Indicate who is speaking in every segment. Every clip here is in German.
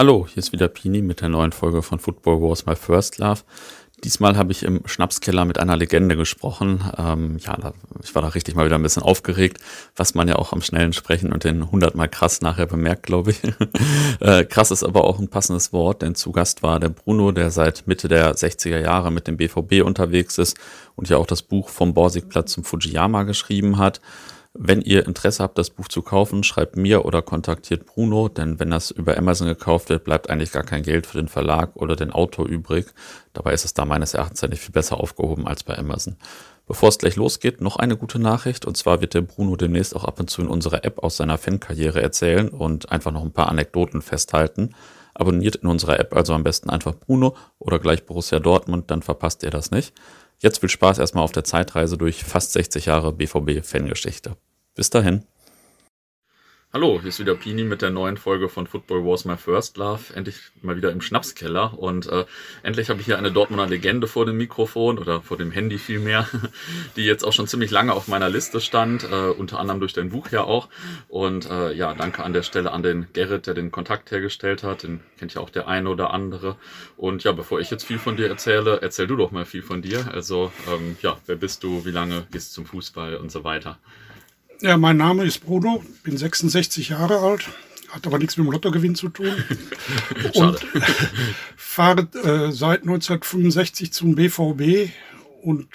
Speaker 1: Hallo, hier ist wieder Pini mit der neuen Folge von Football Wars My First Love. Diesmal habe ich im Schnapskeller mit einer Legende gesprochen. Ähm, ja, da, ich war da richtig mal wieder ein bisschen aufgeregt, was man ja auch am schnellen Sprechen und den hundertmal krass nachher bemerkt, glaube ich. äh, krass ist aber auch ein passendes Wort, denn zu Gast war der Bruno, der seit Mitte der 60er Jahre mit dem BVB unterwegs ist und ja auch das Buch vom Borsigplatz zum Fujiyama geschrieben hat. Wenn ihr Interesse habt, das Buch zu kaufen, schreibt mir oder kontaktiert Bruno, denn wenn das über Amazon gekauft wird, bleibt eigentlich gar kein Geld für den Verlag oder den Autor übrig. Dabei ist es da meines Erachtens nicht viel besser aufgehoben als bei Amazon. Bevor es gleich losgeht, noch eine gute Nachricht. Und zwar wird der Bruno demnächst auch ab und zu in unserer App aus seiner Fankarriere erzählen und einfach noch ein paar Anekdoten festhalten. Abonniert in unserer App also am besten einfach Bruno oder gleich Borussia Dortmund, dann verpasst ihr das nicht. Jetzt viel Spaß erstmal auf der Zeitreise durch fast 60 Jahre BVB-Fangeschichte. Bis dahin. Hallo, hier ist wieder Pini mit der neuen Folge von Football Wars My First Love. Endlich mal wieder im Schnapskeller und äh, endlich habe ich hier eine Dortmunder Legende vor dem Mikrofon oder vor dem Handy vielmehr, die jetzt auch schon ziemlich lange auf meiner Liste stand, äh, unter anderem durch dein Buch ja auch. Und äh, ja, danke an der Stelle an den Gerrit, der den Kontakt hergestellt hat. Den kennt ja auch der eine oder andere. Und ja, bevor ich jetzt viel von dir erzähle, erzähl du doch mal viel von dir. Also ähm, ja, wer bist du, wie lange gehst du zum Fußball und so weiter.
Speaker 2: Ja, mein Name ist Bruno, bin 66 Jahre alt, hat aber nichts mit dem Lottogewinn zu tun. und fahre äh, seit 1965 zum BVB und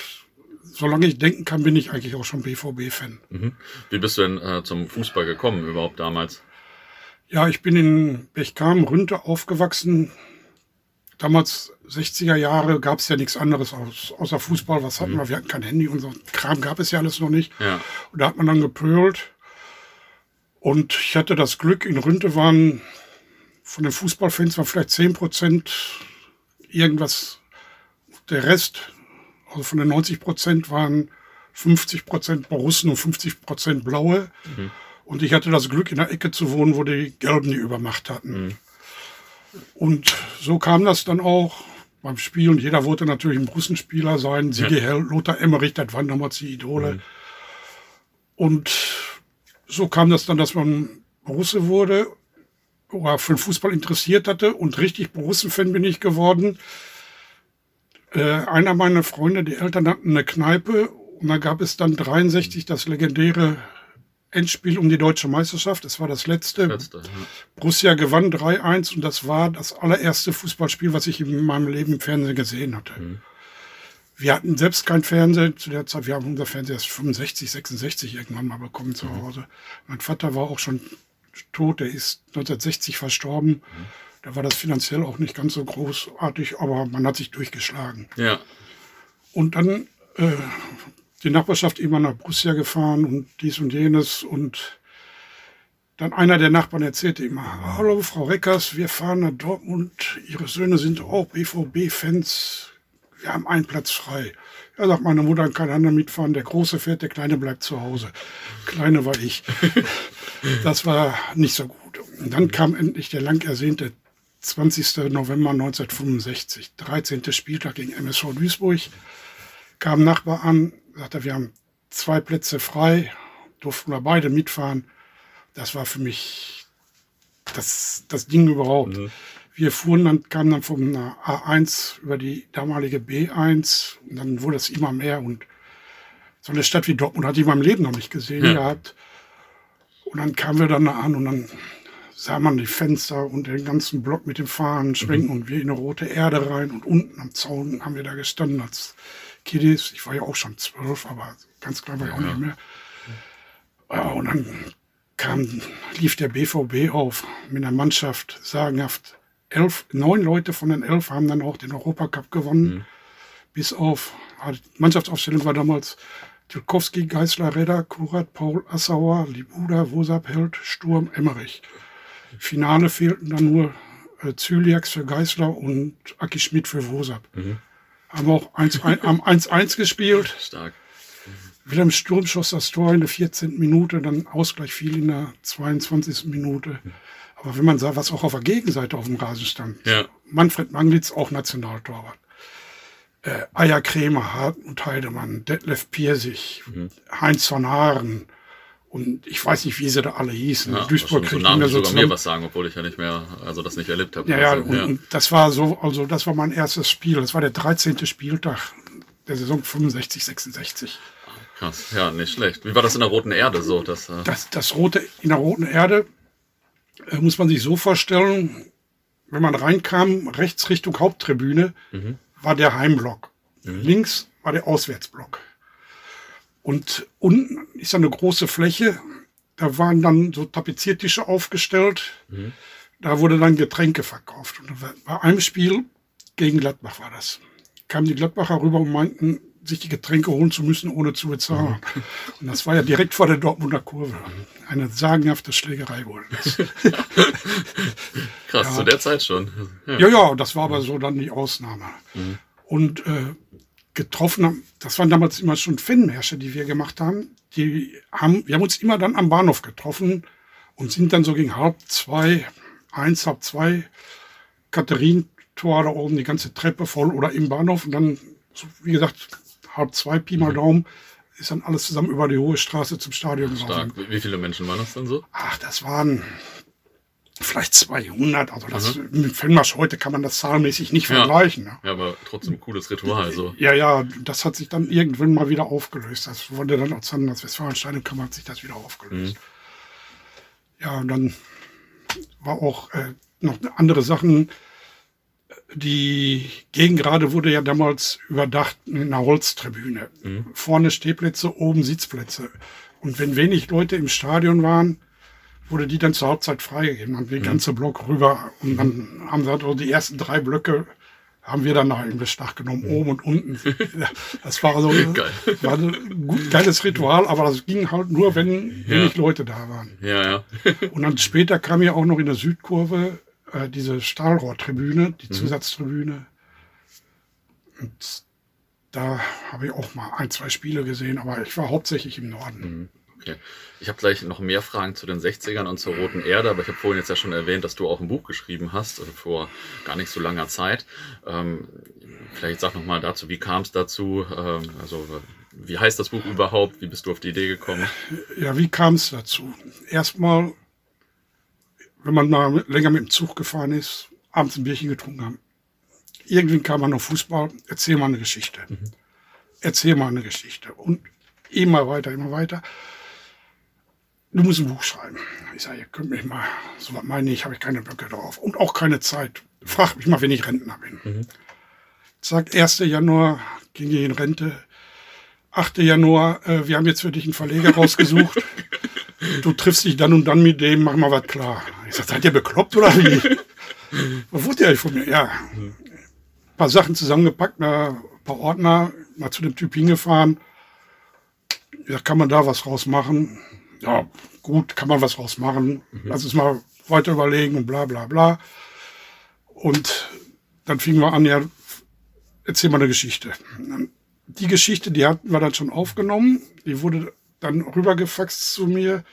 Speaker 2: solange ich denken kann, bin ich eigentlich auch schon BVB-Fan. Mhm.
Speaker 1: Wie bist du denn äh, zum Fußball gekommen überhaupt damals?
Speaker 2: Ja, ich bin in Bechkam, Rünte aufgewachsen, damals 60er Jahre gab es ja nichts anderes aus, außer Fußball. Was hatten mhm. wir? Wir hatten kein Handy und so Kram gab es ja alles noch nicht. Ja. Und da hat man dann gepölt. Und ich hatte das Glück, in Rünte waren von den Fußballfans waren vielleicht 10 Prozent irgendwas. Der Rest, also von den 90 Prozent waren 50 Prozent Borussen und 50 Prozent Blaue. Mhm. Und ich hatte das Glück, in der Ecke zu wohnen, wo die Gelben die Übermacht hatten. Mhm. Und so kam das dann auch beim Spiel. Und jeder wollte natürlich ein Russenspieler sein. Sigi. Hell, Lothar Emmerich, das waren damals die Idole. Mhm. Und so kam das dann, dass man Russe wurde oder für den Fußball interessiert hatte. Und richtig Borussen-Fan bin ich geworden. Äh, einer meiner Freunde, die Eltern hatten eine Kneipe. Und da gab es dann 63 das legendäre Endspiel um die deutsche Meisterschaft. Es war das letzte. letzte ja. Borussia gewann 3-1 und das war das allererste Fußballspiel, was ich in meinem Leben im Fernsehen gesehen hatte. Mhm. Wir hatten selbst kein Fernsehen zu der Zeit. Wir haben unser Fernseher erst 65, 66 irgendwann mal bekommen zu mhm. Hause. Mein Vater war auch schon tot. Der ist 1960 verstorben. Mhm. Da war das finanziell auch nicht ganz so großartig, aber man hat sich durchgeschlagen. Ja. Und dann äh, die Nachbarschaft immer nach Borussia gefahren und dies und jenes und dann einer der Nachbarn erzählte immer, hallo Frau Reckers, wir fahren nach Dortmund, Ihre Söhne sind auch BVB-Fans, wir haben einen Platz frei. Er sagt meine Mutter kann keiner mitfahren, der Große fährt, der Kleine bleibt zu Hause. Kleine war ich. Das war nicht so gut. Und dann kam endlich der lang ersehnte 20. November 1965, 13. Spieltag gegen MSV Duisburg. Kam Nachbar an, sagte, wir haben zwei Plätze frei, durften wir beide mitfahren. Das war für mich das, das Ding überhaupt. Mhm. Wir fuhren dann, kamen dann vom A1 über die damalige B1 und dann wurde es immer mehr und so eine Stadt wie Dortmund hatte ich in meinem Leben noch nicht gesehen ja. gehabt. Und dann kamen wir dann an und dann sah man die Fenster und den ganzen Block mit dem Fahnen schwenken mhm. und wir in eine rote Erde rein und unten am Zaun haben wir da gestanden als Kiddies. Ich war ja auch schon zwölf, aber ganz klar war ich auch nicht mehr. Und dann kam, lief der BVB auf mit einer Mannschaft, sagenhaft. Elf, neun Leute von den elf haben dann auch den Europacup gewonnen. Mhm. Bis auf, die Mannschaftsaufstellung war damals Tilkowski, Geisler, Redder, Kurat, Paul, Assauer, Libuda, Wosap, Held, Sturm, Emmerich. Finale fehlten dann nur äh, Zyliax für Geisler und Aki Schmidt für Wosap. Mhm. Haben auch 1-1 gespielt. Stark. Wilhelm Sturm schoss das Tor in der 14. Minute, dann Ausgleich fiel in der 22. Minute. Aber wenn man sah, was auch auf der Gegenseite auf dem Rasen stand, ja. Manfred Manglitz, auch Nationaltorwart. Äh, Eier Krämer, Hartmut Heidemann, Detlef Piersig, mhm. Heinz von Haaren Und ich weiß nicht, wie sie da alle hießen.
Speaker 1: Ja,
Speaker 2: Duisburg
Speaker 1: so
Speaker 2: kriegt
Speaker 1: Namen,
Speaker 2: immer so
Speaker 1: sogar mir
Speaker 2: zusammen.
Speaker 1: was sagen, obwohl ich ja nicht mehr, also das nicht erlebt habe.
Speaker 2: Ja, ja,
Speaker 1: Also,
Speaker 2: und, und das war so, also das war mein erstes Spiel. Das war der 13. Spieltag der Saison 65, 66.
Speaker 1: krass. Ja, nicht schlecht. Wie war das in der Roten Erde so? Das, äh,
Speaker 2: Das, das Rote in der Roten Erde äh, muss man sich so vorstellen, wenn man reinkam, rechts Richtung Haupttribüne, war der Heimblock. Links war der Auswärtsblock. Und unten ist eine große Fläche, da waren dann so Tapeziertische aufgestellt. Da wurde dann Getränke verkauft. Und bei einem Spiel gegen Gladbach war das. Kamen die Gladbacher rüber und meinten, sich die Getränke holen zu müssen, ohne zu bezahlen. Und das war ja direkt vor der Dortmunder Kurve. Eine sagenhafte Schlägerei wurde das.
Speaker 1: krass,
Speaker 2: ja.
Speaker 1: zu der Zeit schon. Ja.
Speaker 2: Ja, ja, das war aber so dann die Ausnahme. Und äh, getroffen haben, das waren damals immer schon Fanmärsche, die wir gemacht haben. Die haben, wir haben uns immer dann am Bahnhof getroffen und sind dann so gegen halb zwei, eins, halb zwei, Katharinentor da oben, die ganze Treppe voll oder im Bahnhof und dann, wie gesagt, halb zwei, Pi mal Daumen, ist dann alles zusammen über die Hohe Straße zum Stadion.
Speaker 1: Stark. Wie viele Menschen waren das dann so?
Speaker 2: Ach, das waren vielleicht 200. Also das, mit Fanmarsch heute kann man das zahlenmäßig nicht
Speaker 1: Ja.
Speaker 2: vergleichen. Ne?
Speaker 1: Ja, aber trotzdem cooles Ritual. So.
Speaker 2: Ja, ja, das hat sich dann irgendwann mal wieder aufgelöst. Das wurde dann aus dann das Westfalensteinkammer hat sich das wieder aufgelöst. Ja, und dann war auch äh, noch andere Sachen. Die Gegengrade wurde ja damals überdacht in einer Holztribüne. Vorne Stehplätze, oben Sitzplätze. Und wenn wenig Leute im Stadion waren, wurde die dann zur Halbzeit freigegeben. Dann die ganze Block rüber. Und dann haben sie halt so die ersten drei Blöcke haben wir dann nach in Beschlag genommen, oben und unten. Ja, Das war so
Speaker 1: Geil.
Speaker 2: war ein gut, geiles Ritual, aber das ging halt nur, wenn wenig Leute da waren.
Speaker 1: Ja, ja.
Speaker 2: Und dann später kam ja auch noch in der Südkurve äh, diese Stahlrohrtribüne, die Zusatztribüne. Und da habe ich auch mal ein, zwei Spiele gesehen, aber ich war hauptsächlich im Norden.
Speaker 1: Okay. Ich habe gleich noch mehr Fragen zu den 60ern und zur Roten Erde, aber ich habe vorhin jetzt ja schon erwähnt, dass du auch ein Buch geschrieben hast, also vor gar nicht so langer Zeit. Ähm, vielleicht sag noch mal dazu, wie kam es dazu? Ähm, also wie heißt das Buch überhaupt? Wie bist du auf die Idee gekommen?
Speaker 2: Ja, wie kam es dazu? Erstmal, wenn man mal länger mit dem Zug gefahren ist, abends ein Bierchen getrunken haben. Irgendwann kam man auf Fußball, erzähl mal eine Geschichte. Erzähl mal eine Geschichte. Und immer weiter, immer weiter. Du musst ein Buch schreiben. Ich sage, ihr könnt mich mal, so was meine ich, habe ich keine Böcke drauf. Und auch keine Zeit. Frag mich mal, wenn ich Rentner bin. Zack, 1. Januar ging ich in Rente. 8. Januar, äh, wir haben jetzt für dich einen Verleger rausgesucht. Du triffst dich dann und dann mit dem, mach mal was klar. Ich sag, seid ihr bekloppt oder wie? Was wollt ihr eigentlich von mir? Ja. Ein paar Sachen zusammengepackt, ein paar Ordner, mal zu dem Typ hingefahren. Ja, kann man da was rausmachen? Ja, gut, kann man was rausmachen. Lass uns mal weiter überlegen und bla bla bla. Und dann fingen wir an, ja, erzähl mal eine Geschichte. Die Geschichte, die hatten wir dann schon aufgenommen. Die wurde dann rübergefaxt zu mir.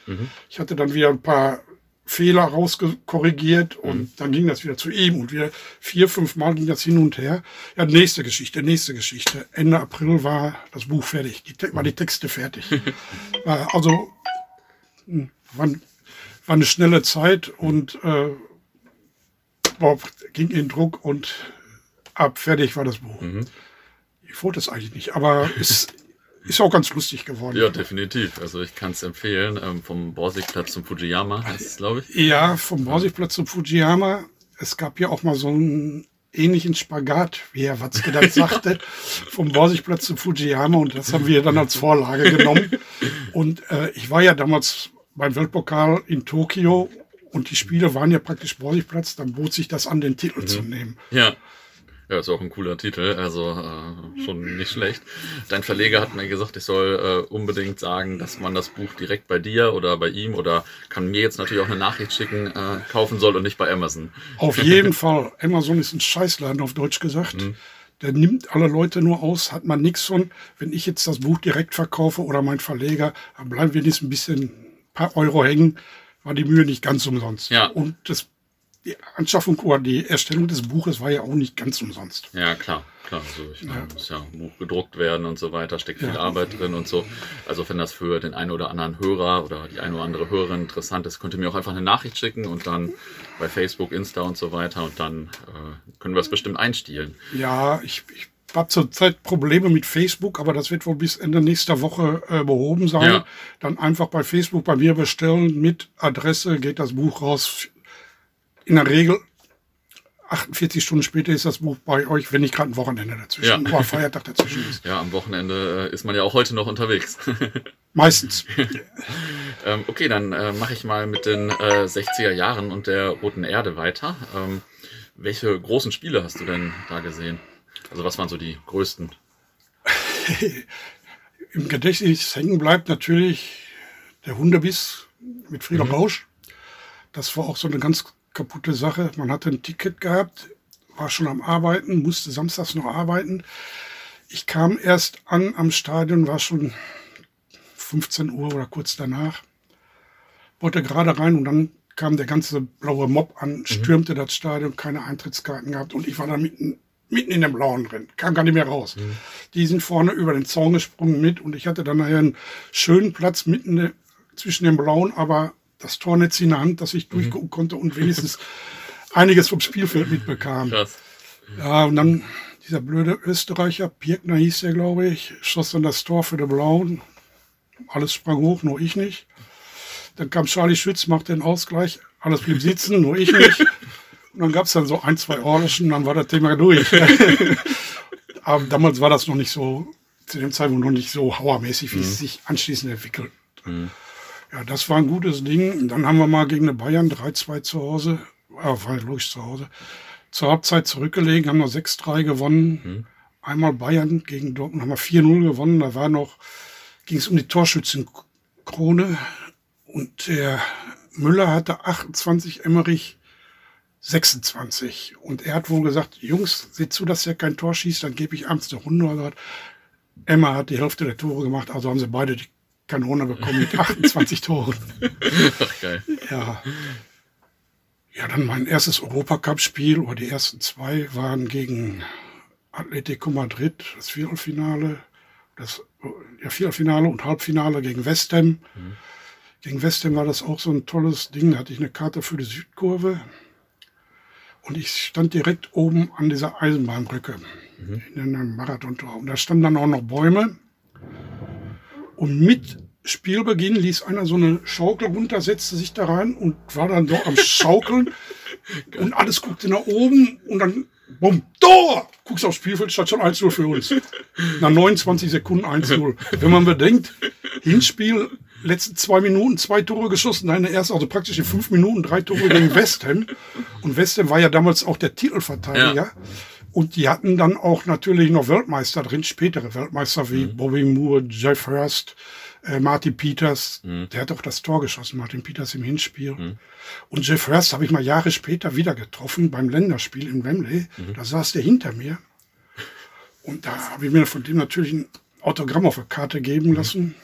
Speaker 2: Ich hatte dann wieder ein paar Fehler rauskorrigiert und dann ging das wieder zu ihm und wieder vier, fünf Mal ging das hin und her. Ja, nächste Geschichte, nächste Geschichte. Ende April war das Buch fertig, die, war die Texte fertig. Also war, war eine schnelle Zeit und äh, boah, ging in Druck und ab fertig war das Buch. Ich wollte es eigentlich nicht, aber es ist auch ganz lustig geworden.
Speaker 1: Ja, definitiv. Also ich kann es empfehlen. Ähm, vom Borsigplatz zum Fujiyama heißt es, glaube ich.
Speaker 2: Ja, vom Borsigplatz zum Fujiyama. Es gab ja auch mal so einen ähnlichen Spagat, wie Herr Watzke das sagte, vom Borsigplatz zum Fujiyama und das haben wir dann als Vorlage genommen. Und äh, ich war ja damals beim Weltpokal in Tokio und die Spiele waren ja praktisch Borsigplatz, dann bot sich das an, den Titel zu nehmen.
Speaker 1: Ja. Ja, ist auch ein cooler Titel, also äh, schon nicht schlecht. Dein Verleger hat mir gesagt, ich soll äh, unbedingt sagen, dass man das Buch direkt bei dir oder bei ihm oder kann mir jetzt natürlich auch eine Nachricht schicken, äh, kaufen soll und nicht bei Amazon.
Speaker 2: Auf jeden Fall. Amazon ist ein Scheißladen, auf Deutsch gesagt. Der nimmt alle Leute nur aus, hat man nichts von. Wenn ich jetzt das Buch direkt verkaufe oder mein Verleger, dann bleiben ein bisschen, ein paar Euro hängen, war die Mühe nicht ganz umsonst.
Speaker 1: Ja.
Speaker 2: Und das die Anschaffung oder die Erstellung des Buches war ja auch nicht ganz umsonst.
Speaker 1: Ja, klar, klar. Also ich ja. muss ja ein Buch gedruckt werden und so weiter, steckt viel ja. Arbeit drin und so. Also wenn das für den einen oder anderen Hörer oder die eine oder andere Hörerin interessant ist, könnt ihr mir auch einfach eine Nachricht schicken und dann bei Facebook, Insta und so weiter und dann äh, können wir es bestimmt einstielen.
Speaker 2: Ja, ich, ich habe zurzeit Probleme mit Facebook, aber das wird wohl bis Ende nächster Woche äh, behoben sein. Ja. Dann einfach bei Facebook bei mir bestellen mit Adresse geht das Buch raus in der Regel 48 Stunden später ist das Buch bei euch, wenn nicht gerade ein Wochenende dazwischen ja. oder Feiertag dazwischen ist.
Speaker 1: Ja, am Wochenende äh, ist man ja auch heute noch unterwegs.
Speaker 2: Meistens.
Speaker 1: ähm, okay, dann äh, mache ich mal mit den äh, 60er Jahren und der Roten Erde weiter. Ähm, welche großen Spiele hast du denn da gesehen? Also was waren so die größten?
Speaker 2: Im Gedächtnis hängen bleibt natürlich der Hundebiss mit Frieder mhm. Rausch. Das war auch so eine ganz kaputte Sache. Man hatte ein Ticket gehabt, war schon am Arbeiten, musste samstags noch arbeiten. Ich kam erst an am Stadion, war schon 15 Uhr oder kurz danach. Wollte gerade rein und dann kam der ganze blaue Mob an, mhm. stürmte mhm. das Stadion, keine Eintrittskarten gehabt und ich war da mitten, mitten in dem Blauen drin, kam gar nicht mehr raus. Mhm. Die sind vorne über den Zaun gesprungen mit und ich hatte dann nachher einen schönen Platz mitten zwischen dem Blauen, aber das Tornetz in der Hand, dass ich mhm. durchgucken konnte und wenigstens einiges vom Spielfeld mitbekam. Krass. Ja, und dann dieser blöde Österreicher, Pirkner hieß der, glaube ich, schoss dann das Tor für die Blauen. Alles sprang hoch, nur ich nicht. Dann kam Charlie Schütz, machte den Ausgleich. Alles blieb sitzen, nur ich nicht. Und dann gab es dann so ein, zwei Orlischen, dann war das Thema durch. Aber damals war das noch nicht so, zu dem Zeitpunkt noch nicht so hauermäßig, wie mhm. es sich anschließend entwickelt. Mhm. Ja, das war ein gutes Ding. Dann haben wir mal gegen eine Bayern 3-2 zu Hause, äh, war logisch zu Hause, zur Halbzeit zurückgelegen, haben wir 6-3 gewonnen. Mhm. Einmal Bayern gegen Dortmund haben wir 4-0 gewonnen. Da war noch, ging es um die Torschützenkrone. Und der Müller hatte 28, Emmerich 26. Und er hat wohl gesagt, Jungs, seht zu, dass er kein Tor schießt, dann gebe ich abends eine Runde. Emma hat die Hälfte der Tore gemacht, also haben sie beide die Kanone bekommen mit 28 Toren. Ach, geil. Ja. Ja, dann mein erstes Europacup-Spiel, oder die ersten zwei waren gegen Atletico Madrid, das Viertelfinale, das ja, Viertelfinale und Halbfinale gegen West Ham. Mhm. Gegen West Ham war das auch so ein tolles Ding, da hatte ich eine Karte für die Südkurve. Und ich stand direkt oben an dieser Eisenbahnbrücke mhm. in einem Marathontor. Und da standen dann auch noch Bäume. Und mit Spielbeginn ließ einer so eine Schaukel runter, setzte sich da rein und war dann dort am Schaukeln. und alles guckte nach oben und dann, bumm, Tor! Guckst aufs Spielfeld, statt schon 1-0 für uns. Nach 29 Sekunden 1-0. Wenn man bedenkt, Hinspiel, letzten zwei Minuten zwei Tore geschossen, deine erste, also praktisch in fünf Minuten drei Tore gegen West Ham. Und West Ham war ja damals auch der Titelverteidiger. Ja. Und die hatten dann auch natürlich noch Weltmeister drin, spätere Weltmeister wie mhm. Bobby Moore, Jeff Hurst, äh, Martin Peters. Mhm. Der hat auch das Tor geschossen, Martin Peters im Hinspiel. Mhm. Und Jeff Hurst habe ich mal Jahre später wieder getroffen beim Länderspiel in Wembley. Mhm. Da saß der hinter mir. Und da habe ich mir von dem natürlich ein Autogramm auf der Karte geben mhm. lassen.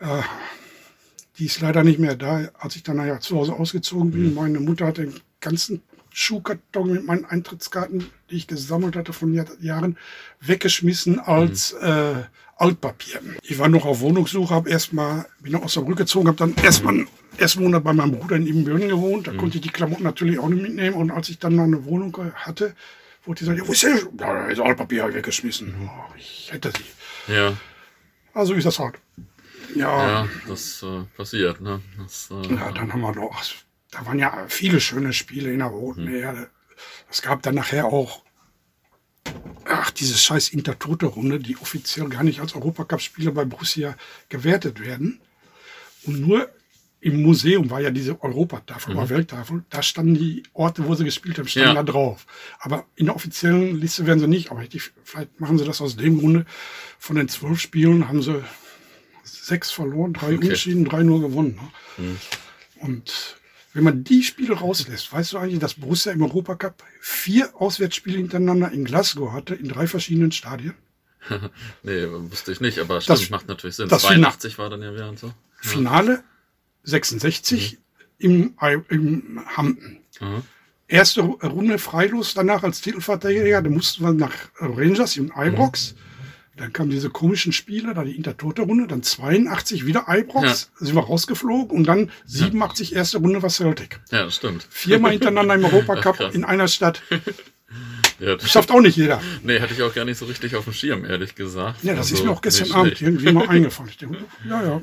Speaker 2: Äh, die ist leider nicht mehr da, als ich dann nachher zu Hause ausgezogen bin. Mhm. Meine Mutter hat den ganzen Schuhkarton mit meinen Eintrittskarten, die ich gesammelt hatte von Jahren, weggeschmissen als mhm. äh, Altpapier. Ich war noch auf Wohnungssuche, habe erstmal, bin noch aus der Brücke gezogen, habe dann erstmal ersten Monat bei meinem Bruder in Ibbenbüren gewohnt. Da mhm. konnte ich die Klamotten natürlich auch nicht mitnehmen. Und als ich dann noch eine Wohnung hatte, wurde gesagt, ja, wo ist der? Ja, das Altpapier habe ich weggeschmissen. Mhm. Oh, ich hätte sie. Ja. Also ist das halt.
Speaker 1: Ja, ja das äh, passiert. Ne? Das,
Speaker 2: äh, ja, dann haben wir noch, da waren ja viele schöne Spiele in der Roten mhm. Erde. Es gab dann nachher auch, ach, diese scheiß Intertote-Runde, die offiziell gar nicht als Europacup-Spiele bei Borussia gewertet werden. Und nur im Museum war ja diese Europatafel mhm. oder Welttafel, da standen die Orte, wo sie gespielt haben, standen ja. da drauf. Aber in der offiziellen Liste werden sie nicht. Aber vielleicht machen sie das aus dem Grunde. Von den zwölf Spielen haben sie sechs verloren, drei okay. unentschieden, drei nur gewonnen. Ne? Mhm. Und wenn man die Spiele rauslässt, weißt du eigentlich, dass Borussia im Europacup vier Auswärtsspiele hintereinander in Glasgow hatte, in drei verschiedenen Stadien?
Speaker 1: nee, wusste ich nicht, aber stimmt, das, macht natürlich Sinn. Das 82 war dann ja wieder und so.
Speaker 2: Finale 66, mhm. im, im Hampton.
Speaker 1: Mhm.
Speaker 2: Erste Ru- Runde freilos danach als Titelverteidiger, da mussten wir nach Rangers in Ibrox. Dann kamen diese komischen Spiele, da die Intertote-Runde, dann 82 wieder Ibrox, sind wir rausgeflogen und dann 87 erste Runde war Celtic.
Speaker 1: Ja, das stimmt.
Speaker 2: Viermal hintereinander im Europacup
Speaker 1: krass.
Speaker 2: in einer Stadt.
Speaker 1: Ja, das
Speaker 2: Schafft auch nicht jeder.
Speaker 1: Nee, hatte ich auch gar nicht so richtig auf dem Schirm, ehrlich gesagt.
Speaker 2: Ja, das
Speaker 1: Also,
Speaker 2: ist mir auch gestern
Speaker 1: nicht
Speaker 2: Abend
Speaker 1: schlecht.
Speaker 2: irgendwie mal eingefallen. Ich denke, ja, ja.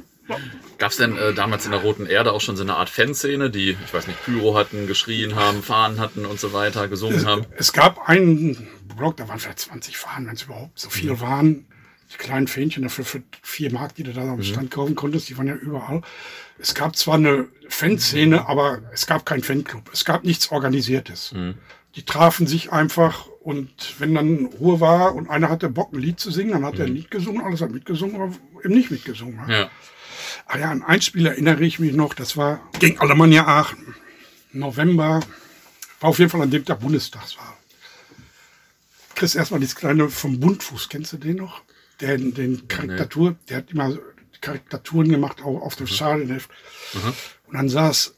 Speaker 1: Gab's denn äh, damals in der Roten Erde auch schon so eine Art Fanszene, die, ich weiß nicht, Pyro hatten, geschrien haben, Fahnen hatten und so weiter, gesungen haben?
Speaker 2: Es gab einen Blog, da waren vielleicht 20 Fahnen, wenn es überhaupt so viel waren. Die kleinen Fähnchen dafür für vier Mark, die du da am Stand kaufen konntest, die waren ja überall. Es gab zwar eine Fanszene, aber es gab keinen Fanclub. Es gab nichts Organisiertes. Die trafen sich einfach und wenn dann Ruhe war und einer hatte Bock, ein Lied zu singen, dann hat er ein Lied gesungen, alles hat mitgesungen oder eben nicht mitgesungen.
Speaker 1: Ja.
Speaker 2: Ah ja, an ein Spiel erinnere ich mich noch, das war gegen Alemannia Aachen. November, war auf jeden Fall an dem Tag Bundestagswahl. Kriegst erstmal dieses kleine vom Bundfuß, kennst du den noch? Der, den Karikatur, der hat immer Karikaturen gemacht, auch auf dem Schadenheft. Und dann saß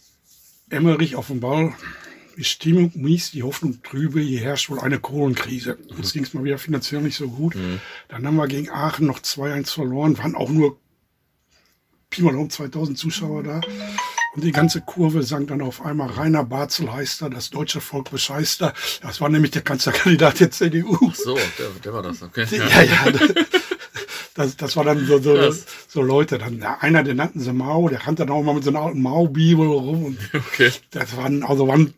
Speaker 2: Emmerich auf dem Ball. Die Stimmung mies, die Hoffnung trübe, hier herrscht wohl eine Kohlenkrise. Uns ging es mal wieder finanziell nicht so gut. Dann haben wir gegen Aachen noch 2-1 verloren, waren auch nur Pi mal um 2000 Zuschauer da. Und die ganze Kurve sang dann auf einmal Rainer Barzel heißt er, das deutsche Volk bescheißt er. Das war nämlich der Kanzlerkandidat der CDU.
Speaker 1: So, der, der war das, okay.
Speaker 2: Ja, ja. Das, das war dann so, so, so Leute. Dann der einer, den nannten sie Mao, der rannte dann auch mal mit so einer alten Mao-Bibel rum. Und
Speaker 1: Okay.
Speaker 2: das waren, also waren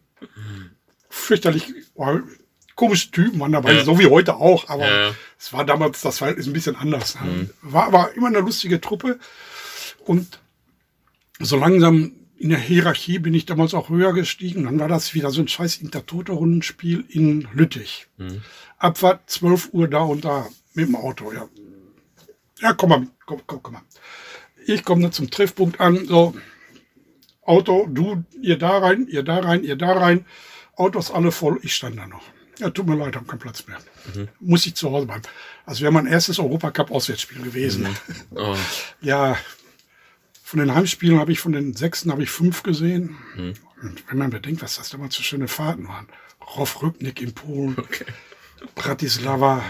Speaker 2: fürchterlich komische Typen waren dabei,
Speaker 1: Ja.
Speaker 2: so wie heute auch. Aber
Speaker 1: Ja,
Speaker 2: es war damals das Verhältnis ein bisschen anders. ne? War aber immer eine lustige Truppe. Und so langsam in der Hierarchie bin ich damals auch höher gestiegen. Dann war das wieder so ein scheiß Intertote-Rundenspiel in Lüttich. Abfahrt 12 Uhr da und da mit dem Auto, ja. Ja, komm mal, komm, komm, komm mal. Ich komme dann zum Treffpunkt an, so, Auto, du, ihr da rein, ihr da rein, ihr da rein. Autos alle voll, ich stand da noch. Ja, tut mir leid, hab keinen Platz mehr. Muss ich zu Hause bleiben. Also wäre mein erstes Europacup-Auswärtsspiel gewesen.
Speaker 1: Oh,
Speaker 2: Ja, von den Heimspielen habe ich von den sechsten habe ich fünf gesehen. Und wenn man bedenkt, was das damals für schöne Fahrten waren. Roff Rücknick in Polen, Bratislava,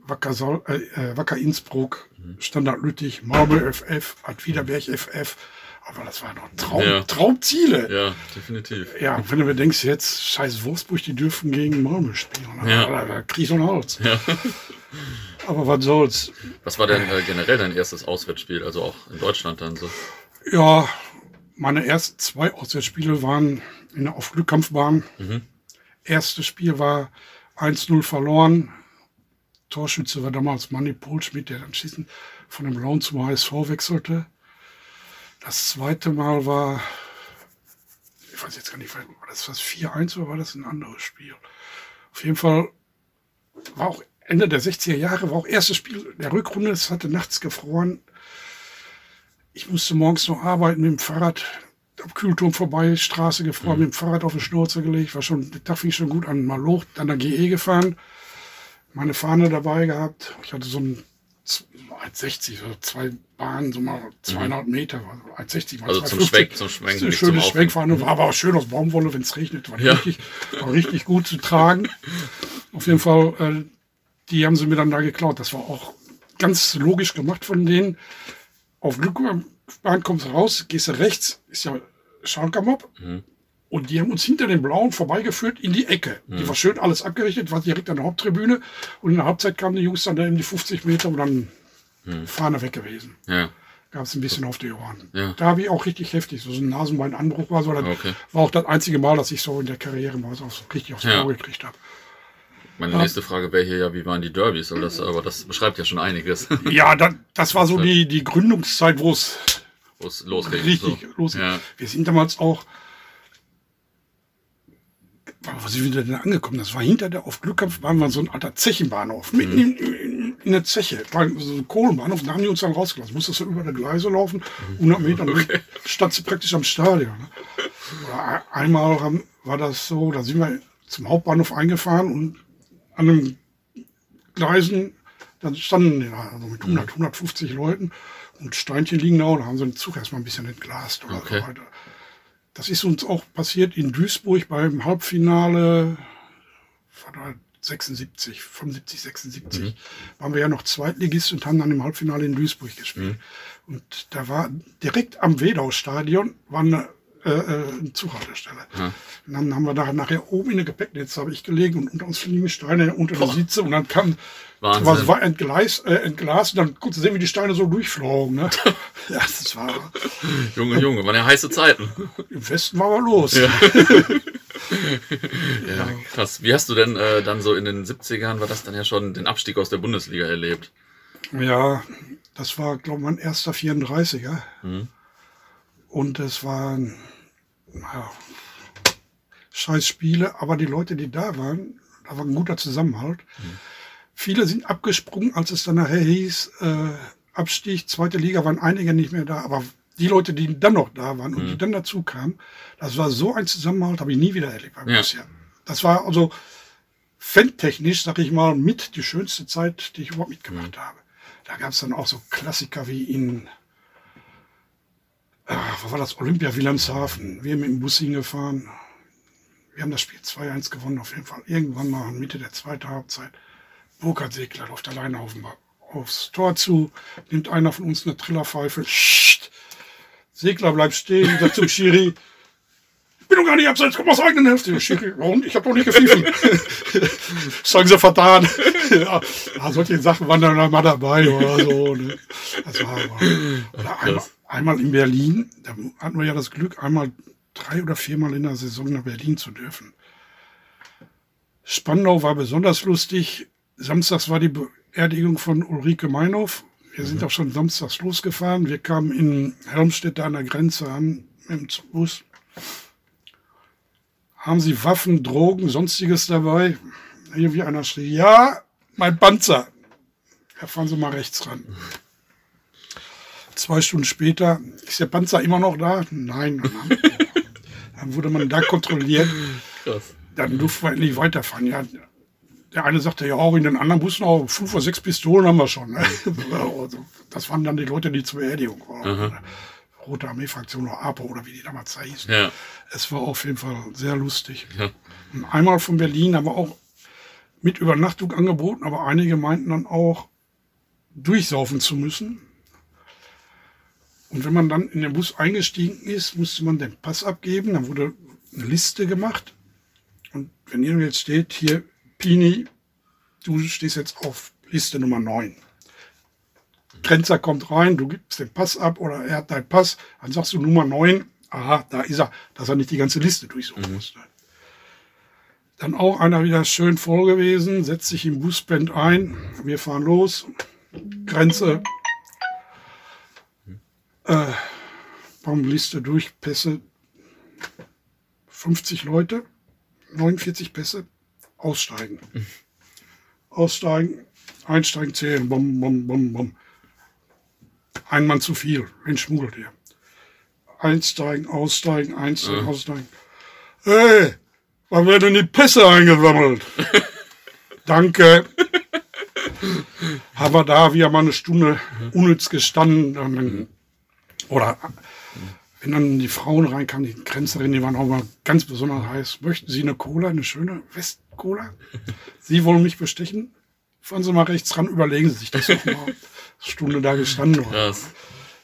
Speaker 2: Wacker, Sol, äh, äh, Wacker Innsbruck, Standard Lüttich, Malmö FF, Ad Wiederberg FF. Aber das waren doch Traum,
Speaker 1: Ja.
Speaker 2: Traumziele.
Speaker 1: ja, definitiv.
Speaker 2: Ja, wenn du bedenkst, jetzt scheiß Wolfsburg, die dürfen gegen Malmö spielen.
Speaker 1: Ja.
Speaker 2: Da, da krieg ich so einen Hals.
Speaker 1: Ja.
Speaker 2: Aber was soll's.
Speaker 1: Was war denn äh, generell dein erstes Auswärtsspiel, also auch in Deutschland dann so?
Speaker 2: Ja, meine ersten zwei Auswärtsspiele waren in der auf Glückkampfbahn. Erstes Spiel war 1-0 verloren. Torschütze war damals Manny Polschmidt, der dann schießen von dem Blauen zum HSV wechselte. Das zweite Mal war, ich weiß jetzt gar nicht, war das was 4-1 oder war das ein anderes Spiel? Auf jeden Fall war auch Ende der 60er Jahre, war auch erstes Spiel der Rückrunde. Es hatte nachts gefroren. Ich musste morgens noch arbeiten mit dem Fahrrad am Kühlturm vorbei, Straße gefroren, mit dem Fahrrad auf die Schnauze gelegt, war schon, der Tag fing schon gut an, mal hoch, dann der GE gefahren, meine Fahne dabei gehabt. Ich hatte so ein 1,60, so zwei Bahnen, so mal 200 Meter, also 1,60 mal
Speaker 1: Also zum
Speaker 2: 250.
Speaker 1: Schwenk- zum Schwenken,
Speaker 2: Eine
Speaker 1: nicht
Speaker 2: schöne
Speaker 1: zum
Speaker 2: Schwenkfahne, war aber auch schön aus Baumwolle, wenn es regnet, war,
Speaker 1: Ja.
Speaker 2: richtig, war richtig gut zu tragen. Auf jeden Fall, äh, die haben sie mir dann da geklaut. Das war auch ganz logisch gemacht von denen. Auf Glückbahn kommst du raus, gehst du rechts, ist ja Schalkermob. Und die haben uns hinter den Blauen vorbeigeführt in die Ecke. Die war schön alles abgerichtet, war direkt an der Haupttribüne. Und in der Halbzeit kamen die Jungs dann da in die 50 Meter und dann Fahne weg gewesen.
Speaker 1: Ja.
Speaker 2: Gab es ein bisschen auf die Ohren.
Speaker 1: Ja.
Speaker 2: Da habe ich auch richtig heftig, so ein Nasenbeinanbruch war so. Das
Speaker 1: Okay.
Speaker 2: war auch das einzige Mal, dass ich so in der Karriere mal so richtig aufs
Speaker 1: Ja.
Speaker 2: Maul gekriegt habe.
Speaker 1: Meine nächste Frage wäre hier ja, wie waren die Derbys? Aber das, aber das beschreibt ja schon einiges,
Speaker 2: Ja, das, das war so die, die Gründungszeit, wo es
Speaker 1: losging.
Speaker 2: richtig
Speaker 1: so.
Speaker 2: losging.
Speaker 1: Ja.
Speaker 2: Wir sind damals auch, wo sind wir denn angekommen? Das war hinter der, auf Glückkampf waren wir so ein alter Zechenbahnhof, mitten in, in, in der Zeche. War so ein Kohlenbahnhof, da haben die uns dann rausgelassen. Musstest du über der Gleise laufen, 100 Meter, dann standst du praktisch am Stadion. Ne? Oder Einmal haben, war das so, da sind wir zum Hauptbahnhof eingefahren und an einem Gleisen, dann standen ja, also mit 100, 150 Leuten und Steinchen liegen da und da haben sie den Zug erstmal ein bisschen entglast oder
Speaker 1: Okay.
Speaker 2: so weiter. Das ist uns auch passiert in Duisburg beim Halbfinale von 76, 75, 76. Mhm. Waren wir ja noch Zweitligist und haben dann im Halbfinale in Duisburg gespielt. Mhm. Und da war direkt am Wedau-Stadion war eine äh, äh, Zughaltestelle. Ja. Und dann haben wir da nachher oben in der Gepäcknetz habe ich gelegen und unter uns fliegen Steine unter der Sitze und dann kam Wahnsinn. was war entgleis, äh, entglast und dann du sehen, wie die Steine so durchflogen. Ne?
Speaker 1: ja, das war. Junge, Junge, waren ja heiße Zeiten.
Speaker 2: Im Westen war wir los. Ja.
Speaker 1: ja, krass. Wie hast du denn äh, dann so in den 70ern, war das dann ja schon den Abstieg aus der Bundesliga erlebt?
Speaker 2: Ja, das war, glaube ich, mein erster 34er. Mhm. Und es waren ja, scheiß Spiele, aber die Leute, die da waren, da war ein guter Zusammenhalt. Mhm. Viele sind abgesprungen, als es dann nachher hieß, äh, Abstieg, zweite Liga, waren einige nicht mehr da, aber die Leute, die dann noch da waren und mhm. die dann dazu kamen, das war so ein Zusammenhalt, habe ich nie wieder erlebt ja. Das war also fantechnisch, sag ich mal, mit die schönste Zeit, die ich überhaupt mitgemacht mhm. habe. Da gab es dann auch so Klassiker wie in wo war das? Olympia Wilhelmshaven. Wir haben im Bus hingefahren. Wir haben das Spiel 2-1 gewonnen, auf jeden Fall. Irgendwann mal Mitte der zweiten Halbzeit. Burkhard Segler läuft alleine auf, aufs Tor zu, nimmt einer von uns eine Trillerpfeife. Scht. Segler bleibt stehen, sagt zum Schiri, ich bin doch gar nicht abseits, komm aus der eigenen Hälfte. Schiri, und ich habe doch nicht gepfiffen. Sagen sie vertan. ja, solche Sachen waren dann mal dabei oder so. Ne? Das war aber, oder einmal, einmal in Berlin, da hatten wir ja das Glück, einmal drei oder viermal in der Saison nach Berlin zu dürfen. Spandau war besonders lustig. Samstags war die Beerdigung von Ulrike Meinhof. Wir sind mhm. auch schon samstags losgefahren. Wir kamen in Helmstedt an der Grenze an mit dem Bus. Haben Sie Waffen, Drogen, sonstiges dabei? Irgendwie einer schrie, ja, mein Panzer. Ja, fahren Sie mal rechts ran. Zwei Stunden später, ist der Panzer immer noch da? Nein. Dann wurde man da kontrolliert. Krass. Dann durften wir endlich weiterfahren. Ja, der eine sagte, ja, auch in den anderen Bussen auch fünf oder sechs Pistolen haben wir schon. Ne? Also, das waren dann die Leute, die zur Beerdigung waren. Mhm. Rote Armee-Fraktion oder APO oder wie die damals hießen. Ja. Es war auf jeden Fall sehr lustig. Ja. einmal von Berlin haben wir auch mit Übernachtung angeboten, aber einige meinten dann auch, durchsaufen zu müssen. Und wenn man dann in den Bus eingestiegen ist, musste man den Pass abgeben. Dann wurde eine Liste gemacht. Und wenn ihr jetzt steht, hier, Pini, du stehst jetzt auf Liste Nummer 9. Grenzer kommt rein, du gibst den Pass ab oder er hat deinen Pass, dann sagst du Nummer 9, aha, da ist er, dass er nicht die ganze Liste durchsuchen mhm. musste. Dann auch einer wieder schön voll gewesen, setzt sich im Busband ein, wir fahren los, Grenze, äh, Baumliste durch, Pässe, 50 Leute, 49 Pässe, aussteigen. Mhm. Aussteigen, einsteigen, zählen, bom, bom, bom, bom. Ein Mann zu viel, wen schmuggelt ihr? Einsteigen, aussteigen, einsteigen, mhm. aussteigen. Hey, wann werden die Pässe eingesammelt? Danke. Haben wir da wieder mal eine Stunde unnütz gestanden. Und dann oder wenn dann die Frauen reinkamen, die Grenzerinnen, die waren auch mal ganz besonders heiß. Möchten Sie eine Cola, eine schöne West-Cola? Sie wollen mich bestechen? Fahren Sie mal rechts ran, überlegen Sie sich das doch mal. Stunde da gestanden. Krass.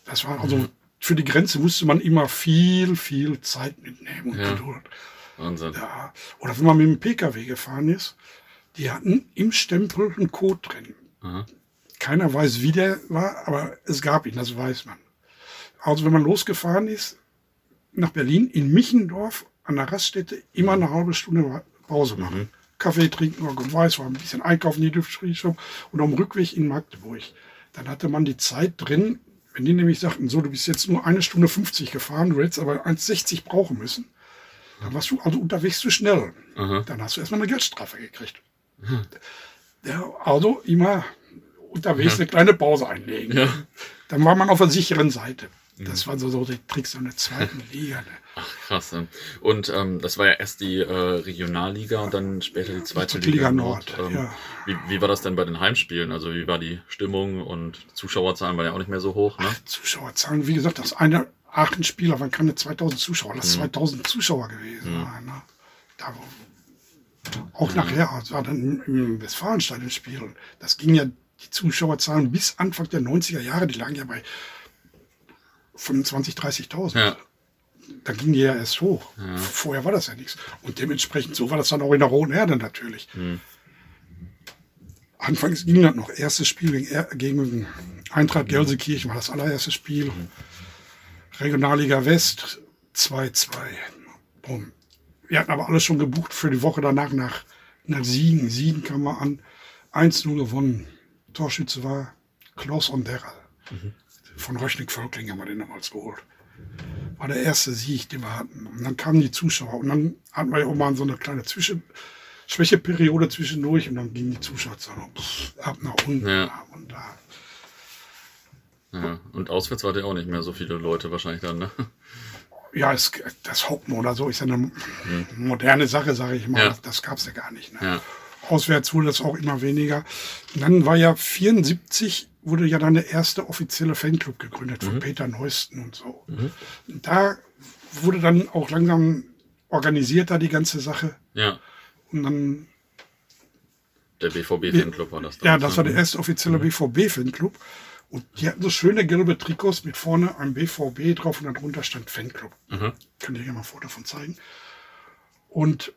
Speaker 2: Das war also, für die Grenze musste man immer viel, viel Zeit mitnehmen und ja. Geduld. Wahnsinn. Ja. Oder wenn man mit dem Pkw gefahren ist, die hatten im Stempel einen Code drin. Aha. Keiner weiß, wie der war, aber es gab ihn, das weiß man. Also wenn man losgefahren ist nach Berlin, in Michendorf an der Raststätte immer eine halbe Stunde Pause machen. Mhm. Kaffee trinken oder weiß, war ein bisschen einkaufen, die Duftschriebshop und am Rückweg in Magdeburg. Dann hatte man die Zeit drin, wenn die nämlich sagten, so, du bist jetzt nur eine Stunde 50 gefahren, du hättest aber 1,60 brauchen müssen. Dann warst du also unterwegs zu schnell. Mhm. Dann hast du erstmal eine Geldstrafe gekriegt. Mhm. Ja, also immer unterwegs mhm. eine kleine Pause einlegen. Ja. Dann war man auf der sicheren Seite. Das mhm. waren so, so die Tricks in der zweiten Liga. Ne?
Speaker 1: Ach, krass. Und ähm, das war ja erst die äh, Regionalliga und dann später die zweite die Liga, Liga Nord. Nord. Ähm, ja. wie, wie war das denn bei den Heimspielen? Also wie war die Stimmung und Zuschauerzahlen waren ja auch nicht mehr so hoch, ne? Ach,
Speaker 2: Zuschauerzahlen, wie gesagt, das eine, Aachen-Spiel, waren keine 2000 Zuschauer, das 2000 Zuschauer gewesen. sein, Ne? Da, auch nachher, das war dann im Westfalenstadion spielen. Das ging ja, die Zuschauerzahlen bis Anfang der 90er Jahre, die lagen ja bei 25, 30.000.
Speaker 1: Ja.
Speaker 2: Da ging die ja erst hoch. Vorher war das ja nichts. Und dementsprechend, so war das dann auch in der Roten Erde natürlich. Anfangs ging das noch. Erstes Spiel gegen, Er- gegen Eintracht Gelsenkirchen war das allererste Spiel. Regionalliga West 2-2. Bumm. Wir hatten aber alles schon gebucht für die Woche danach nach, nach Siegen. Siegen kam man an. 1-0 gewonnen. Torschütze war Klaus Onderer. Von Röchnig-Völkling haben wir den damals geholt. War der erste Sieg, den wir hatten. Und dann kamen die Zuschauer. Und dann hatten wir ja auch mal so eine kleine Zwischen Schwächeperiode zwischendurch. Und dann gingen die Zuschauerzahlen pff, ab nach unten.
Speaker 1: Ja.
Speaker 2: da Und da.
Speaker 1: Ja. Und auswärts war ja auch nicht mehr so viele Leute wahrscheinlich dann, ne?
Speaker 2: Ja, es, das Hoppen oder so ist ja eine moderne Sache, sage ich mal.
Speaker 1: Ja.
Speaker 2: Das, das gab es ja gar nicht. Ne?
Speaker 1: Ja.
Speaker 2: Auswärts wurde das auch immer weniger. Und dann war ja 74 wurde ja dann der erste offizielle Fanclub gegründet von Peter Neusten und so. Und da wurde dann auch langsam organisierter die ganze Sache.
Speaker 1: Ja.
Speaker 2: Und dann,
Speaker 1: Der BVB-Fanclub war das
Speaker 2: ja,
Speaker 1: damals,
Speaker 2: das war
Speaker 1: ne?
Speaker 2: der erste offizielle BVB-Fanclub. Und die hatten so schöne gelbe Trikots mit vorne einem BVB drauf und darunter stand Fanclub.
Speaker 1: Mhm.
Speaker 2: Kann ich dir mal ein Foto davon zeigen. Und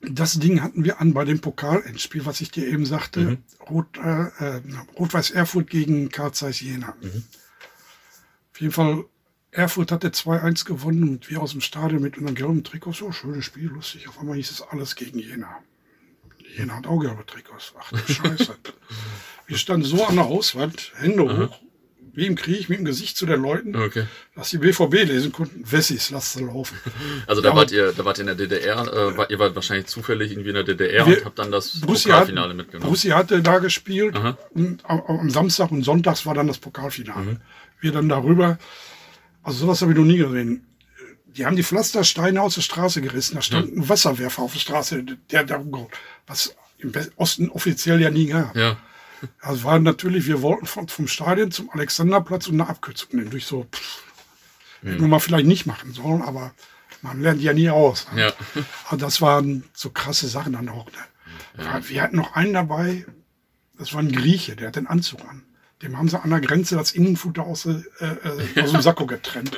Speaker 2: das Ding hatten wir an bei dem Pokalendspiel, was ich dir eben sagte.
Speaker 1: Mhm.
Speaker 2: Rot, äh, äh, Rot-Weiß Erfurt gegen Karl Zeiss Jena.
Speaker 1: Mhm.
Speaker 2: Auf jeden Fall, Erfurt hatte 2-1 gewonnen und wir aus dem Stadion mit unseren gelben Trikots. So, schönes Spiel, lustig. Auf einmal hieß es alles gegen Jena. Jena hat auch gelbe Trikots. Ach du Scheiße. wir standen so an der Hauswand, Hände hoch, wie im Krieg, mit dem Gesicht zu den Leuten,
Speaker 1: Okay.
Speaker 2: dass die BVB lesen konnten. Wessis, lasst sie laufen.
Speaker 1: Also da
Speaker 2: Ja,
Speaker 1: wart ihr, da wart ihr in der DDR, äh, war, ihr wart wahrscheinlich zufällig irgendwie in der DDR
Speaker 2: Wir-
Speaker 1: und habt dann das
Speaker 2: Brussi, hat,
Speaker 1: Pokalfinale mitgenommen.
Speaker 2: Brussi hatte da gespielt
Speaker 1: Aha.
Speaker 2: und am, am Samstag und Sonntags war dann das Pokalfinale.
Speaker 1: Mhm.
Speaker 2: Wir dann darüber, also sowas habe ich noch nie gesehen. Die haben die Pflastersteine aus der Straße gerissen. Da stand ein Wasserwerfer auf der Straße, der da rumgehauen. Was im Osten offiziell ja nie gab.
Speaker 1: Ja.
Speaker 2: Also war natürlich, wir wollten vom, vom Stadion zum Alexanderplatz und eine Abkürzung nehmen. Durch so, pff, hätten wir mal vielleicht nicht machen sollen, aber man lernt ja nie aus. ne?
Speaker 1: Ja.
Speaker 2: Aber das waren so krasse Sachen dann auch. Ne? Ja. Wir hatten noch einen dabei, das war ein Grieche, der hat den Anzug an. Dem haben sie an der Grenze das Innenfutter aus, äh, äh, aus dem Sakko getrennt.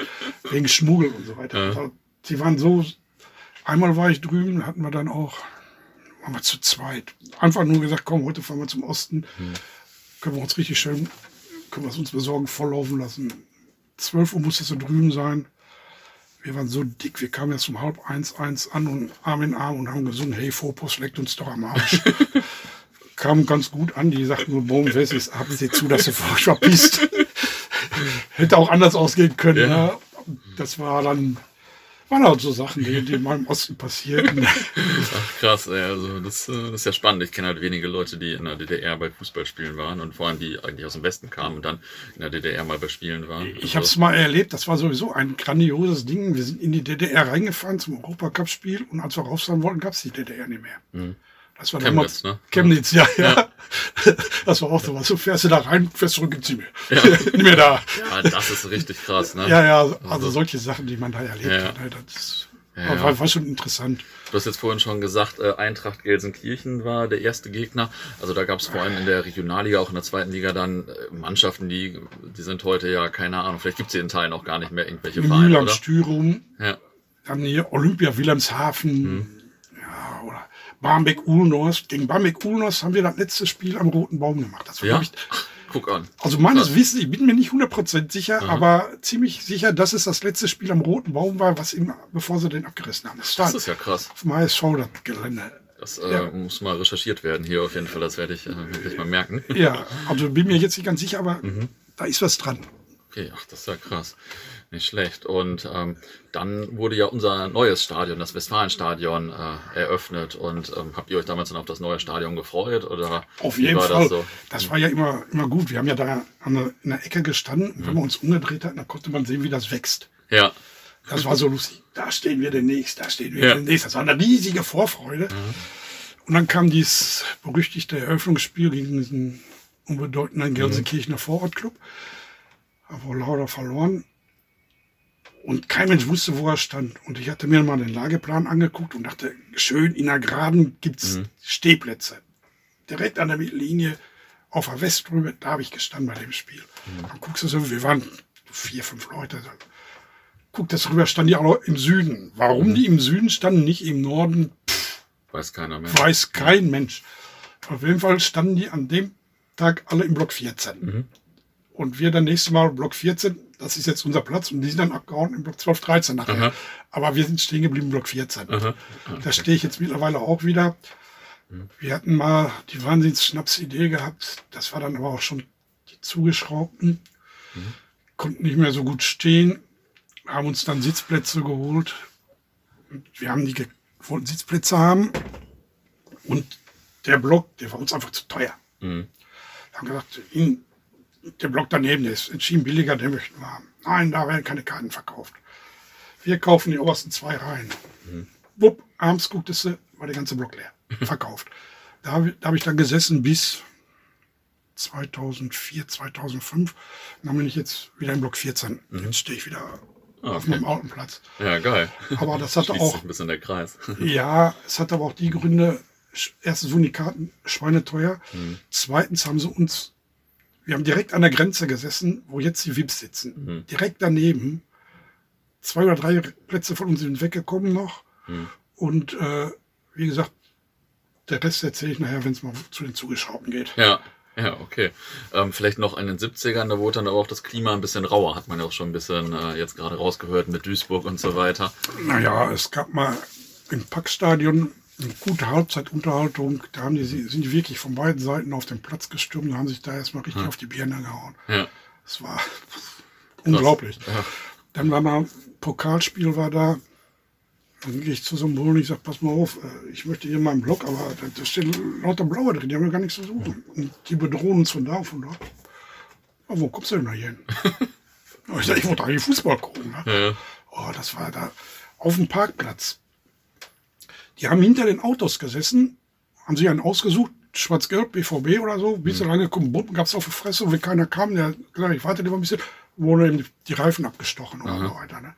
Speaker 2: wegen Schmuggel und so weiter. Also, die waren so. Einmal war ich drüben, hatten wir dann auch, waren wir zu zweit. Einfach nur gesagt, komm, heute fahren wir zum Osten. Können wir uns richtig schön, können wir es uns besorgen, volllaufen lassen. 12 Uhr musste es so drüben sein. Wir waren so dick, wir kamen jetzt um halb eins, eins an und Arm in Arm und haben gesungen, hey, Fopus, leckt uns doch am Arsch. Kam ganz gut an, die sagten nur, Boom, Wessis, haben Sie zu, dass du verpisst. Hätte auch anders ausgehen können.
Speaker 1: Ja.
Speaker 2: Ja. Das war dann, waren halt so Sachen, die, die in meinem Osten passierten.
Speaker 1: Ach, krass, ey, also das, äh, das ist ja spannend. Ich kenne halt wenige Leute, die in der DDR bei Fußballspielen waren und vor allem die eigentlich aus dem Westen kamen und dann in der DDR mal bei Spielen waren.
Speaker 2: Ich habe es mal erlebt, das war sowieso ein grandioses Ding. Wir sind in die DDR reingefahren zum Europacup-Spiel und als wir raus sein wollten, gab es die DDR nicht mehr. Das war
Speaker 1: Chemnitz,
Speaker 2: damals-
Speaker 1: ne?
Speaker 2: Chemnitz, ja, ja. Das war auch so was. Du fährst du da rein, fährst zurück, gibt's nicht mehr. nicht mehr da.
Speaker 1: Ja, das ist richtig krass, ne?
Speaker 2: Ja, ja, also solche Sachen, die man da erlebt
Speaker 1: Ja.
Speaker 2: hat, ne, das
Speaker 1: Ja,
Speaker 2: war,
Speaker 1: ja.
Speaker 2: war schon interessant.
Speaker 1: Du hast jetzt vorhin schon gesagt, äh, Eintracht Gelsenkirchen war der erste Gegner. Also da gab es vor allem in der Regionalliga, auch in der zweiten Liga dann äh, Mannschaften, die, die sind heute ja, keine Ahnung, vielleicht gibt es in Teilen auch gar nicht mehr irgendwelche Vereine,
Speaker 2: Mühl am
Speaker 1: oder?
Speaker 2: Stürum,
Speaker 1: Ja.
Speaker 2: dann hier Olympia Wilhelmshaven,
Speaker 1: Mhm.
Speaker 2: Ja, oder Barmbek-Ulnos. Gegen Barmbek-Ulnos haben wir das letzte Spiel am Roten Baum gemacht. Das war,
Speaker 1: Ja?
Speaker 2: ich,
Speaker 1: Guck an.
Speaker 2: Also meines Wissens, ich bin mir nicht 100% sicher, aber ziemlich sicher, dass es das letzte Spiel am Roten Baum war, was ihm, bevor sie den abgerissen haben. Das
Speaker 1: Das ist ja krass.
Speaker 2: auf dem HSV das
Speaker 1: äh,
Speaker 2: Ja.
Speaker 1: muss mal recherchiert werden hier auf jeden Fall. Das werde ich äh, wirklich mal merken.
Speaker 2: Ja, also bin mir jetzt nicht ganz sicher, aber
Speaker 1: Mhm.
Speaker 2: da ist was dran.
Speaker 1: Okay, ach, das ist ja krass. Nicht schlecht. Und ähm, dann wurde ja unser neues Stadion, das Westfalenstadion, äh, eröffnet. Und ähm, habt ihr euch damals dann auf das neue Stadion gefreut? Oder
Speaker 2: Auf jeden
Speaker 1: war
Speaker 2: Fall.
Speaker 1: Das so?
Speaker 2: Das war ja immer, immer gut. Wir haben ja da an der, in der Ecke gestanden. Und
Speaker 1: Mhm.
Speaker 2: wenn wir uns umgedreht hatten, dann konnte man sehen, wie das wächst.
Speaker 1: Ja,
Speaker 2: Das war so lustig. Da stehen wir demnächst, da stehen wir
Speaker 1: Ja.
Speaker 2: demnächst. Das war eine riesige Vorfreude. Und dann kam dieses berüchtigte Eröffnungsspiel gegen diesen unbedeutenden Gelsenkirchener Vorortclub. Wir leider verloren. Und kein Mensch wusste, wo er stand. Und ich hatte mir mal den Lageplan angeguckt und dachte, schön in der Geraden gibt's
Speaker 1: Mhm.
Speaker 2: Stehplätze. Direkt an der Mittellinie auf der Westrübe, da habe ich gestanden bei dem Spiel.
Speaker 1: Mhm.
Speaker 2: Dann guckst du so, wir waren vier, fünf Leute. Dann guck das rüber, standen die auch noch im Süden. Warum
Speaker 1: Mhm.
Speaker 2: die im Süden standen, nicht im Norden,
Speaker 1: Weiß keiner mehr.
Speaker 2: weiß kein Mensch. Auf jeden Fall standen die an dem Tag alle im Block 14. Und wir dann nächstes Mal Block 14, das ist jetzt unser Platz, und die sind dann abgehauen im Block 12, 13 nachher.
Speaker 1: Aha.
Speaker 2: Aber wir sind stehen geblieben im Block 14.
Speaker 1: Aha.
Speaker 2: Da stehe ich jetzt mittlerweile auch wieder. Wir hatten mal die Wahnsinns-Schnaps-Idee gehabt. Das war dann aber auch schon die zugeschraubten.
Speaker 1: Mhm.
Speaker 2: Konnten nicht mehr so gut stehen. Haben uns dann Sitzplätze geholt. Wir haben die wollten Sitzplätze haben. Und der Block, der war uns einfach zu teuer.
Speaker 1: Mhm.
Speaker 2: Wir haben gesagt, ihn, der Block daneben, ist entschieden billiger, den möchten wir haben. Nein, da werden keine Karten verkauft. Wir kaufen die obersten zwei Reihen. Wupp, abends gucktest du, war der ganze Block leer. Verkauft. Da, hab ich- da habe ich dann gesessen bis 2004, 2005. Und dann bin ich jetzt wieder im Block 14. Jetzt stehe ich wieder
Speaker 1: Ah,
Speaker 2: auf
Speaker 1: okay.
Speaker 2: meinem alten Platz.
Speaker 1: Ja, geil.
Speaker 2: Aber das hatte
Speaker 1: Schließt
Speaker 2: auch
Speaker 1: ein bisschen der Kreis.
Speaker 2: ja, es hat aber auch die Gründe. Erstens wurden die Karten schweineteuer.
Speaker 1: Mhm.
Speaker 2: Zweitens haben sie uns, wir haben direkt an der Grenze gesessen, wo jetzt die VIPs sitzen.
Speaker 1: Mhm.
Speaker 2: Direkt daneben. Zwei oder drei Plätze von uns sind weggekommen noch.
Speaker 1: Mhm.
Speaker 2: Und äh, wie gesagt, der Rest erzähle ich nachher, wenn es mal zu den Zugeschraubten geht.
Speaker 1: Ja, ja, okay. Ähm, vielleicht noch in den 70ern, da wurde dann aber auch das Klima ein bisschen rauer, hat man ja auch schon ein bisschen äh, jetzt gerade rausgehört mit Duisburg und so weiter.
Speaker 2: Naja, es gab mal im Packstadion eine gute Halbzeitunterhaltung. Da haben die, sind die wirklich von beiden Seiten auf den Platz gestürmt und haben sich da erstmal richtig auf die Birne gehauen.
Speaker 1: Ja.
Speaker 2: Das war unglaublich.
Speaker 1: Ja.
Speaker 2: Dann war mal Pokalspiel war da. Dann gehe ich zu so einem Bullen und ich sage, pass mal auf, äh, ich möchte hier mal einen Block, aber da, stehen lauter Blaue drin, die haben ja gar nichts zu suchen. Und die bedrohen uns von da und von dort. Ja, wo kommst du denn da hin? Ja, ich sage, ich wollte eigentlich Fußball gucken. Ne?
Speaker 1: Ja.
Speaker 2: Oh, das war da auf dem Parkplatz. Die haben hinter den Autos gesessen, haben sich einen ausgesucht, schwarz-gelb, BVB oder so, ein bisschen angekommen, Bomben gab es auf die Fresse und wenn keiner kam, der gesagt, ich warte lieber ein bisschen, wurden eben die Reifen abgestochen oder so weiter. Ne?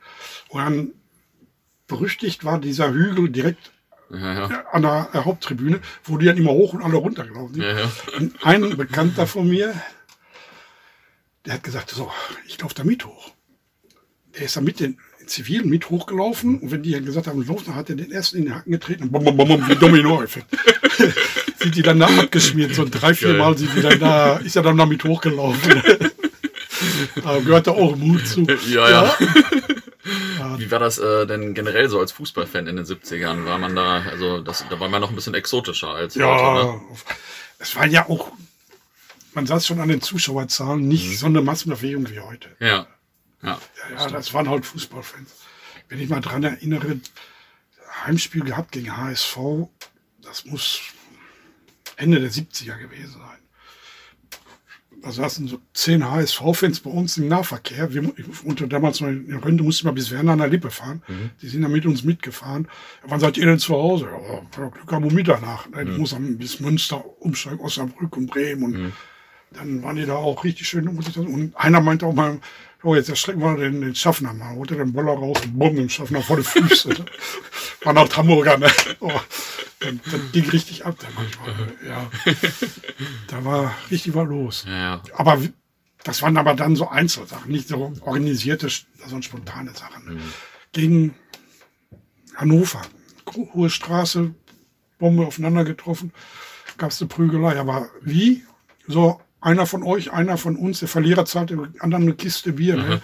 Speaker 2: Und dann berüchtigt war dieser Hügel direkt
Speaker 1: Ja, ja.
Speaker 2: an der äh, Haupttribüne, wo die dann immer hoch und alle runtergelaufen sind.
Speaker 1: Ja.
Speaker 2: Und ein Bekannter von mir, der hat gesagt, so, ich laufe da mit hoch. Der ist da mit den Zivilen mit hochgelaufen und wenn die dann gesagt haben, los, dann hat er den ersten in den Hacken getreten und bum, bum, bum, bum, wie Domino-Effekt. sind die dann da abgeschmiert, so drei, vier
Speaker 1: Geil.
Speaker 2: Mal sind die dann da, ist er dann damit hochgelaufen. da gehört da auch Mut zu.
Speaker 1: Ja, ja. Wie war das äh, denn generell so als Fußballfan in den 70ern? War man da, also das, da war man noch ein bisschen exotischer als
Speaker 2: Ja,
Speaker 1: heute, ne?
Speaker 2: es war ja auch, man es schon an den Zuschauerzahlen, nicht so eine Massenbewegung wie heute.
Speaker 1: Ja. Ja.
Speaker 2: Ja, das waren halt Fußballfans. Wenn ich mal dran erinnere, Heimspiel gehabt gegen HSV, das muss Ende der 70er gewesen sein. Da saßen so zehn HSV-Fans bei uns im Nahverkehr. Wir, ich unter damals noch in Rönde musste mal bis Werner an der Lippe fahren. Die sind dann mit uns mitgefahren. Wann seid ihr denn zu Hause? Ja, Glück haben um Mitternacht. Ne? Die muss dann bis Münster umsteigen, Osnabrück und Bremen. Und dann waren die da auch richtig schön. ich. Und einer meinte auch mal, oh, jetzt erschrecken wir den, den Schaffner mal. Holte den Boller raus und bumm, den Schaffner vor die Füße. ne? War noch Hamburger, ne? Oh, dann, dann ging richtig ab, der manchmal. Ja. Da war richtig was los.
Speaker 1: Ja.
Speaker 2: Aber das waren aber dann so Einzelsachen, nicht so organisierte, sondern spontane Sachen. Gegen Hannover, Hohe Straße, Bombe aufeinander getroffen, gab es eine Prügelei. Aber wie? So, einer von euch, einer von uns, der Verlierer zahlt dem anderen eine Kiste Bier. Ne?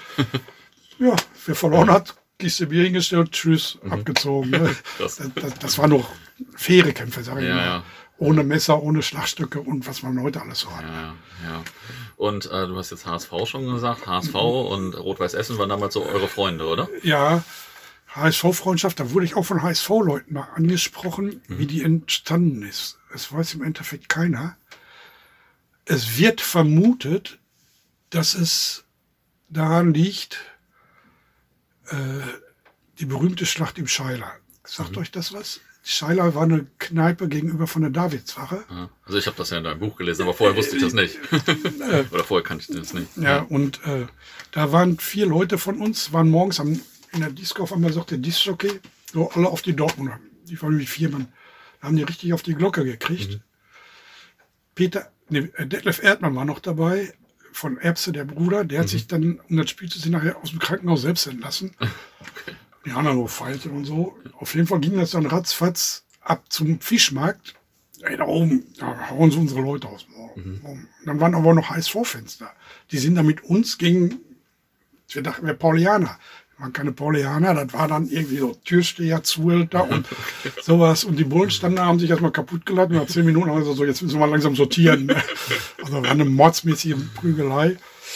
Speaker 2: ja, wer verloren hat, Kiste Bier hingestellt, tschüss, abgezogen. Ne? Das, das, das war noch faire Kämpfe, sag ich
Speaker 1: Ja,
Speaker 2: mal.
Speaker 1: ja.
Speaker 2: Ohne Messer, ohne Schlagstöcke und was man heute alles so hat.
Speaker 1: Ja, ja. Und äh, du hast jetzt HSV schon gesagt. HSV und Rot-Weiß Essen waren damals so eure Freunde, oder?
Speaker 2: Ja, HSV-Freundschaft, da wurde ich auch von HSV-Leuten mal angesprochen, wie die entstanden ist. Es weiß im Endeffekt keiner. Es wird vermutet, dass es daran liegt, äh, die berühmte Schlacht im Scheiler. Sagt euch das was? Scheiler war eine Kneipe gegenüber von der Davidswache.
Speaker 1: Ja. Also ich habe das ja in deinem Buch gelesen, aber vorher wusste ich das nicht. Oder vorher kannte ich das nicht.
Speaker 2: Ja, und äh, da waren vier Leute von uns, waren morgens am in der Disco auf einmal sagt der Disc-Jockey, so alle auf die Dortmunder. Die waren wie vier Mann. Da haben die richtig auf die Glocke gekriegt. Mhm. Peter, nee, äh, Detlef Erdmann war noch dabei, von Erbse, der Bruder. Der hat mhm. sich dann, um das Spiel zu sehen, nachher aus dem Krankenhaus selbst entlassen. Okay. Die anderen nur Feilte und so. Auf jeden Fall ging das dann ratzfatz ab zum Fischmarkt. Ey, da oben, da hauen sie unsere Leute aus. Mhm. Dann waren aber noch HSV-Fans da. Die sind da mit uns gegen, wir dachten, wir Paulianer waren keine Paulianer, das war dann irgendwie so Türsteher, Zuhälter und sowas. Und die Bullen standen da, haben sich erstmal kaputt geladen. Nach zehn Minuten haben sie so, jetzt müssen wir mal langsam sortieren. Also war eine mordsmäßige Prügelei.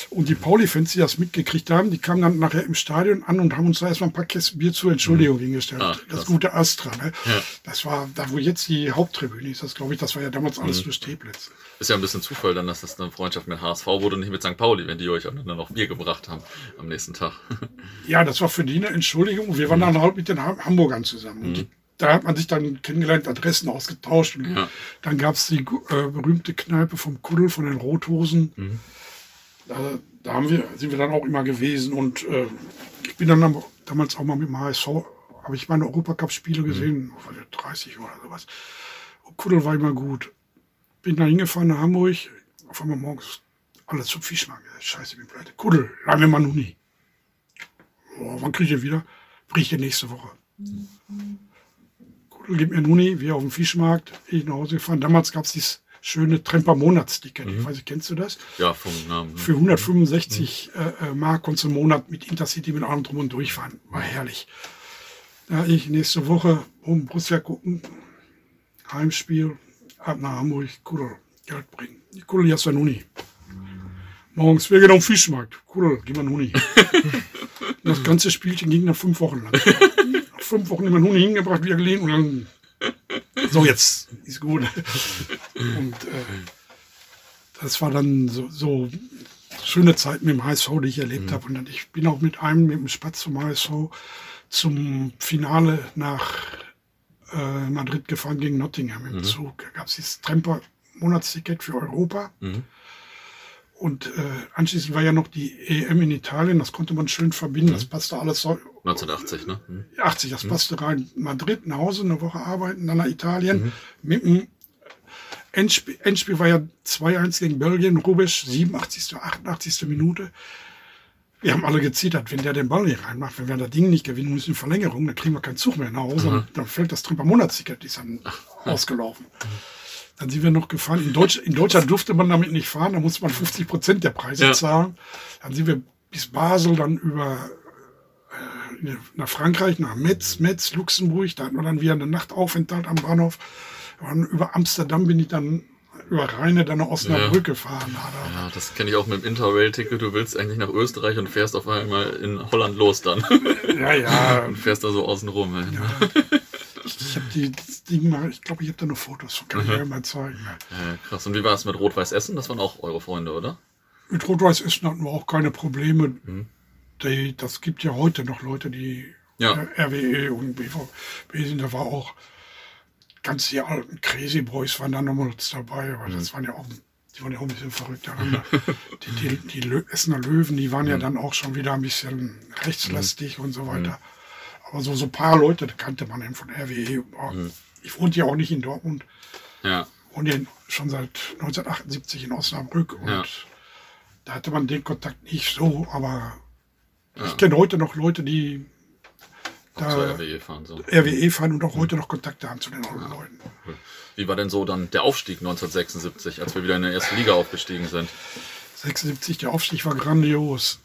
Speaker 2: Und die Pauli-Fans, die das mitgekriegt haben, die kamen dann nachher im Stadion an und haben uns da erstmal ein paar Kästen Bier zur Entschuldigung mhm. hingestellt. Ah, das gute Astra. Ne? Ja. Das war, da wo jetzt die Haupttribüne ist, das glaube ich, das war ja damals alles mhm. durch Teplitz.
Speaker 3: Ist ja ein bisschen Zufall dann, dass das eine Freundschaft mit HSV wurde und nicht mit St. Pauli, wenn die euch dann noch Bier gebracht haben am nächsten Tag.
Speaker 2: ja, das war für die eine Entschuldigung. Wir waren mhm. dann halt mit den Hamburgern zusammen. Und mhm. da hat man sich dann kennengelernt, Adressen ausgetauscht. Und ja. dann gab es die äh, berühmte Kneipe vom Kuddel von den Rothosen. Mhm. Da, da haben wir, sind wir dann auch immer gewesen. Und äh, ich bin dann damals auch mal mit dem HSV, habe ich meine Europacup-Spiele mhm. gesehen, mhm. 30 oder sowas. Und Kuddel war immer gut. Bin da hingefahren nach Hamburg, auf einmal morgens alles zum Fischmarkt. Scheiße, ich bin pleite. Kuddel, lange mal noch nie. Oh, wann kriege ich wieder? Bricht ich nächste Woche. Mhm. Kuddel gibt mir Nuni, wir auf dem Fischmarkt, ich nach Hause gefahren. Damals gab es dieses schöne Tremper Monatsticket. Mhm. Ich weiß nicht, kennst du das?
Speaker 3: Ja, vom Namen. Ne?
Speaker 2: Für 165 mhm. Äh, äh, Mark konntest du im Monat mit Intercity mit allem drum und durchfahren. War herrlich. Da ich nächste Woche um Borussia gucken, Heimspiel, ab nach Hamburg, Kudel, Geld bringen. Die Kudel jetzt dann Uni. Morgens, wir gehen auf den Fischmarkt. Kudel, gehen wir Uni. das ganze Spielchen ging nach fünf Wochen lang. nach fünf Wochen immer Huni hingebracht, wieder gelegen und dann, so jetzt, ist gut. und äh, das war dann so, so schöne Zeit mit dem HSV, die ich erlebt mhm. habe. Und ich bin auch mit einem, mit dem Spatz zum HSV zum Finale nach äh, Madrid gefahren gegen Nottingham im mhm. Zug. Da gab es dieses Tremper-Monatsticket für Europa. Mhm. Und äh, anschließend war ja noch die EM in Italien, das konnte man schön verbinden, mhm. das passte alles so.
Speaker 3: 1980, ne? Mhm.
Speaker 2: 80, das mhm. passte rein. Madrid, nach Hause, eine Woche arbeiten, dann nach Italien. Mhm. Mit dem Endspiel, Endspiel war ja 2-1 gegen Belgien, Rubisch, 87., 88. Minute. Wir haben alle gezittert, wenn der den Ball nicht reinmacht, wenn wir das Ding nicht gewinnen müssen in Verlängerung, dann kriegen wir keinen Zug mehr nach Hause. Mhm. Dann fällt das Trümper-Monatsticket, die ist dann Ach. ausgelaufen. Dann sind wir noch gefahren. In, Deutsch, in Deutschland durfte man damit nicht fahren, da musste man 50 Prozent der Preise ja. zahlen. Dann sind wir bis Basel, dann über äh, nach Frankreich, nach Metz, Metz, Luxemburg. Da hatten wir dann wieder eine Nachtaufenthalt am Bahnhof. Dann über Amsterdam bin ich dann über Rheine dann nach Osnabrück ja. gefahren.
Speaker 3: Ja, das kenne ich auch mit dem Interrail-Ticket. Du willst eigentlich nach Österreich und fährst auf einmal in Holland los dann.
Speaker 2: Ja, ja.
Speaker 3: Und fährst da so außen rum.
Speaker 2: Ja. Ich, habe die das Ding mal, ich glaube, ich habe da noch Fotos von, kann ich mhm. mal zeigen.
Speaker 3: Ja, krass. Und wie war es mit Rot-Weiß Essen? Das waren auch eure Freunde, oder?
Speaker 2: Mit Rot-Weiß Essen hatten wir auch keine Probleme. Mhm. Die, das gibt ja heute noch Leute, die ja. RWE und BVB sind. Da war auch ganz die alten Crazy Boys waren da nochmals dabei, aber mhm. das waren ja auch, die waren ja auch ein bisschen verrückt. die, die, die Lö Essener Löwen, die waren mhm. ja dann auch schon wieder ein bisschen rechtslastig mhm. und so weiter. Mhm. Aber so, so ein paar Leute kannte man eben von RWE. Mhm. Ich wohnte ja auch nicht in Dortmund. Ja. Ja schon seit 1978 in Osnabrück und ja. da hatte man den Kontakt nicht so, aber ja. ich kenne heute noch Leute, die da RWE fahren. So. RWE fahren und auch heute noch Kontakte haben zu den ja. Leuten.
Speaker 3: Wie war denn so dann der Aufstieg 1976, als wir wieder in der ersten Liga aufgestiegen sind?
Speaker 2: 76, der Aufstieg war grandios.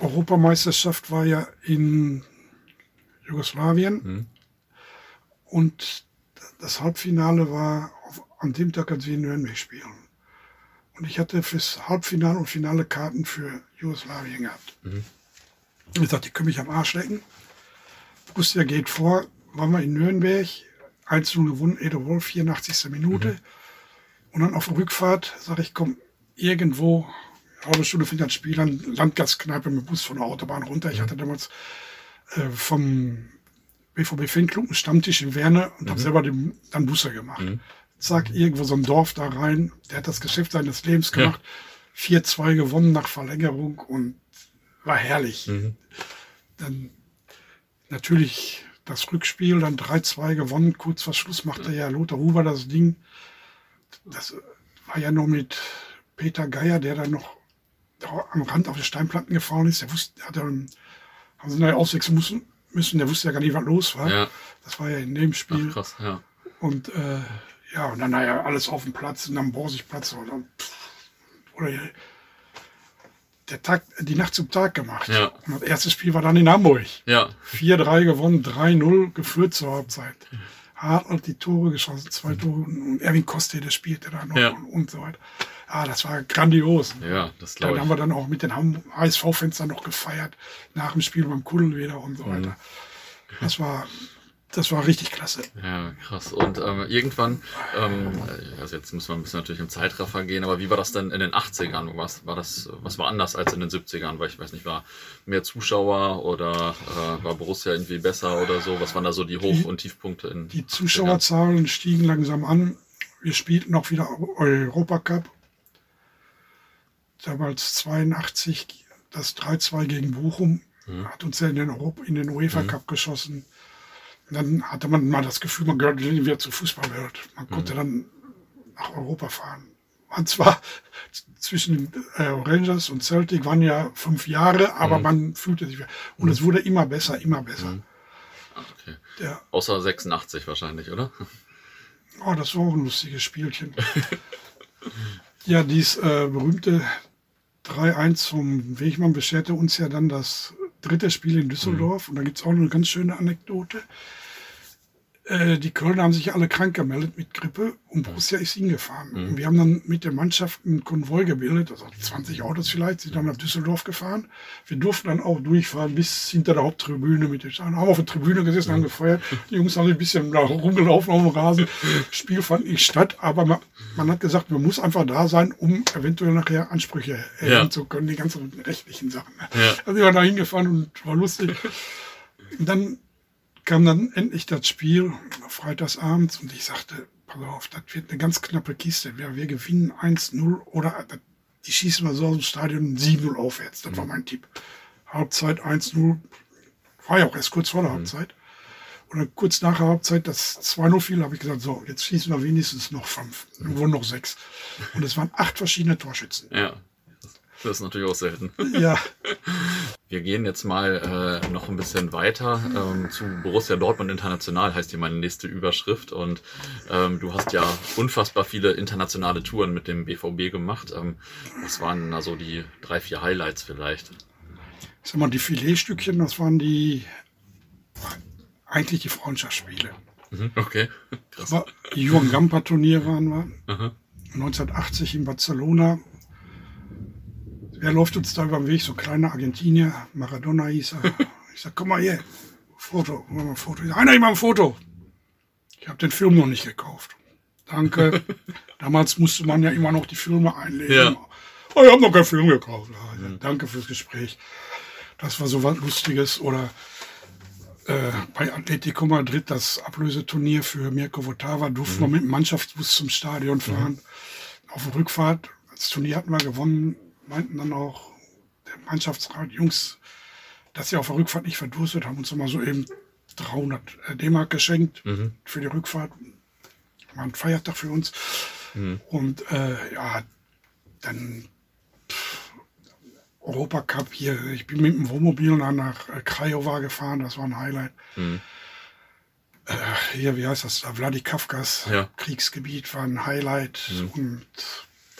Speaker 2: Europameisterschaft war ja in Jugoslawien hm. und das Halbfinale war auf, an dem Tag, als wir in Nürnberg spielen. Und ich hatte fürs Halbfinale und Finale Karten für Jugoslawien gehabt. Mhm. Ich dachte, die können mich am Arsch lecken. Borussia geht vor, waren wir in Nürnberg, 1-0 gewonnen, Ede Wolf, 84. Minute. Mhm. Und dann auf der Rückfahrt sage ich, komm, irgendwo, eine halbe Stunde findet das Spiel an, Landgaskneipe mit dem Bus von der Autobahn runter. Ich mhm. hatte damals äh, vom BVB Fanclub Stammtisch in Werne und mhm. habe selber den, dann Busse gemacht. Mhm. Zack, irgendwo so ein Dorf da rein. Der hat das Geschäft seines Lebens gemacht. Ja. 4-2 gewonnen nach Verlängerung und war herrlich. Mhm. Dann natürlich das Rückspiel, dann 3-2 gewonnen. Kurz vor Schluss machte ja Lothar Huber das Ding. Das war ja nur mit Peter Geier, der dann noch am Rand auf die Steinplatten gefallen ist. Der wusste, hat dann, haben sie neu auswechseln müssen, müssen. Der wusste ja gar nicht, was los war.
Speaker 3: Ja.
Speaker 2: Das war ja in dem Spiel.
Speaker 3: Ach, krass, ja.
Speaker 2: Und äh, ja, und dann naja, alles auf dem Platz und am Borsigplatz oder, oder der Tag, die Nacht zum Tag gemacht.
Speaker 3: Ja.
Speaker 2: Und das erste Spiel war dann in Hamburg.
Speaker 3: Ja,
Speaker 2: 4-3 gewonnen, 3-0 geführt zur Halbzeit. Hartl die Tore geschossen, zwei Tore und Erwin Koste, der spielte da noch
Speaker 3: Ja.
Speaker 2: und, und so weiter. Ah, das war grandios.
Speaker 3: ja, das
Speaker 2: Dann
Speaker 3: glaube
Speaker 2: haben
Speaker 3: ich.
Speaker 2: wir dann auch mit den HSV-Fenstern noch gefeiert, nach dem Spiel beim Kuddel wieder und so
Speaker 3: Mhm.
Speaker 2: weiter. Das war, das war richtig klasse.
Speaker 3: Ja, krass. Und ähm, irgendwann, ähm, also jetzt müssen wir ein bisschen natürlich im Zeitraffer gehen, aber wie war das denn in den 80ern? Was war das, was war anders als in den 70ern? Weil ich weiß nicht, war mehr Zuschauer oder äh, war Borussia irgendwie besser oder so? Was waren da so die Hoch- und Tiefpunkte in
Speaker 2: Die Zuschauerzahlen stiegen langsam an. Wir spielten auch wieder Europacup. Damals 82, das 3-2 gegen Bochum, hat uns ja in den, Europa, in den UEFA Cup geschossen. Und dann hatte man mal das Gefühl, man gehört wieder zur Fußballwelt. Man konnte dann nach Europa fahren. Und zwar zwischen äh, Rangers und Celtic waren ja fünf Jahre, aber man fühlte sich. Und es wurde immer besser, immer besser.
Speaker 3: Ah, okay.
Speaker 2: Der,
Speaker 3: Außer 86 wahrscheinlich, oder?
Speaker 2: Oh, das war auch ein lustiges Spielchen. ja, dies äh, berühmte 3-1 vom Wegmann bescherte uns ja dann das dritte Spiel in Düsseldorf. Und da gibt's auch noch eine ganz schöne Anekdote. Äh, die Kölner haben sich alle krank gemeldet mit Grippe und Borussia ist hingefahren. Und wir haben dann mit der Mannschaft einen Konvoi gebildet, also 20 Autos vielleicht, sind dann nach Düsseldorf gefahren. Wir durften dann auch durchfahren bis hinter der Haupttribüne mit den Steinen. Haben auf der Tribüne gesessen, haben gefeuert. Die Jungs haben ein bisschen da rumgelaufen auf dem Rasen. Spiel fand nicht statt, aber man, man hat gesagt, man muss einfach da sein, um eventuell nachher Ansprüche erheben
Speaker 3: Ja.
Speaker 2: zu können, die ganzen rechtlichen Sachen.
Speaker 3: Ja.
Speaker 2: Also wir waren da hingefahren und war lustig. Und dann kam dann endlich das Spiel, freitagsabends, und ich sagte, pass auf, das wird eine ganz knappe Kiste. Wir, wir gewinnen 1-0 oder das- die schießen wir so aus dem Stadion 7-0 aufwärts. Das war mein Tipp. Halbzeit 1-0, war ja auch erst kurz vor der Halbzeit. Und dann kurz nach der Halbzeit, das 2-0 fiel, habe ich gesagt, so, jetzt schießen wir wenigstens noch fünf. Dann wurden noch sechs. Und es waren acht verschiedene Torschützen.
Speaker 3: Ja. Das ist natürlich auch selten.
Speaker 2: Ja,
Speaker 3: Wir gehen jetzt mal äh, noch ein bisschen weiter ähm, zu Borussia Dortmund International, heißt hier meine nächste Überschrift. Und ähm, du hast ja unfassbar viele internationale Touren mit dem BVB gemacht. Ähm, was waren da so die drei, vier Highlights vielleicht?
Speaker 2: ich sag mal, die Filetstückchen, das waren die, eigentlich die Freundschaftsspiele.
Speaker 3: Mhm, okay, krass.
Speaker 2: Aber die Johann Gamper Turnier waren wir.
Speaker 3: Aha.
Speaker 2: 1980 in Barcelona. Wer läuft uns da über den Weg? So ein kleiner Argentinier. Maradona hieß er. Ich sag, komm mal hier. Foto. Mal ein Foto. Ich sag, Einer, ich mach ein Foto. Ich habe den Film noch nicht gekauft. Danke. Damals musste man ja immer noch die Filme einlegen.
Speaker 3: Ja.
Speaker 2: Oh, ich habe noch keinen Film gekauft. Ich sag, Danke fürs Gespräch. Das war so was Lustiges. Oder äh, bei Atletico Madrid das Ablöseturnier für Mirko Votava durften wir mit dem Mannschaftsbus zum Stadion fahren. Auf der Rückfahrt, das Turnier hatten wir gewonnen, meinten dann auch der Mannschaftsrat, Jungs, dass sie auf der Rückfahrt nicht verdurstet, haben uns nochmal so eben 300 D-Mark geschenkt für die Rückfahrt. War ein Feiertag für uns. Und äh, ja, dann pff, Europacup hier. Ich bin mit dem Wohnmobil dann nach äh, Craiova gefahren, das war ein Highlight. Äh, hier, wie heißt das da? Vladikavkas
Speaker 3: Ja.
Speaker 2: Kriegsgebiet war ein Highlight. Und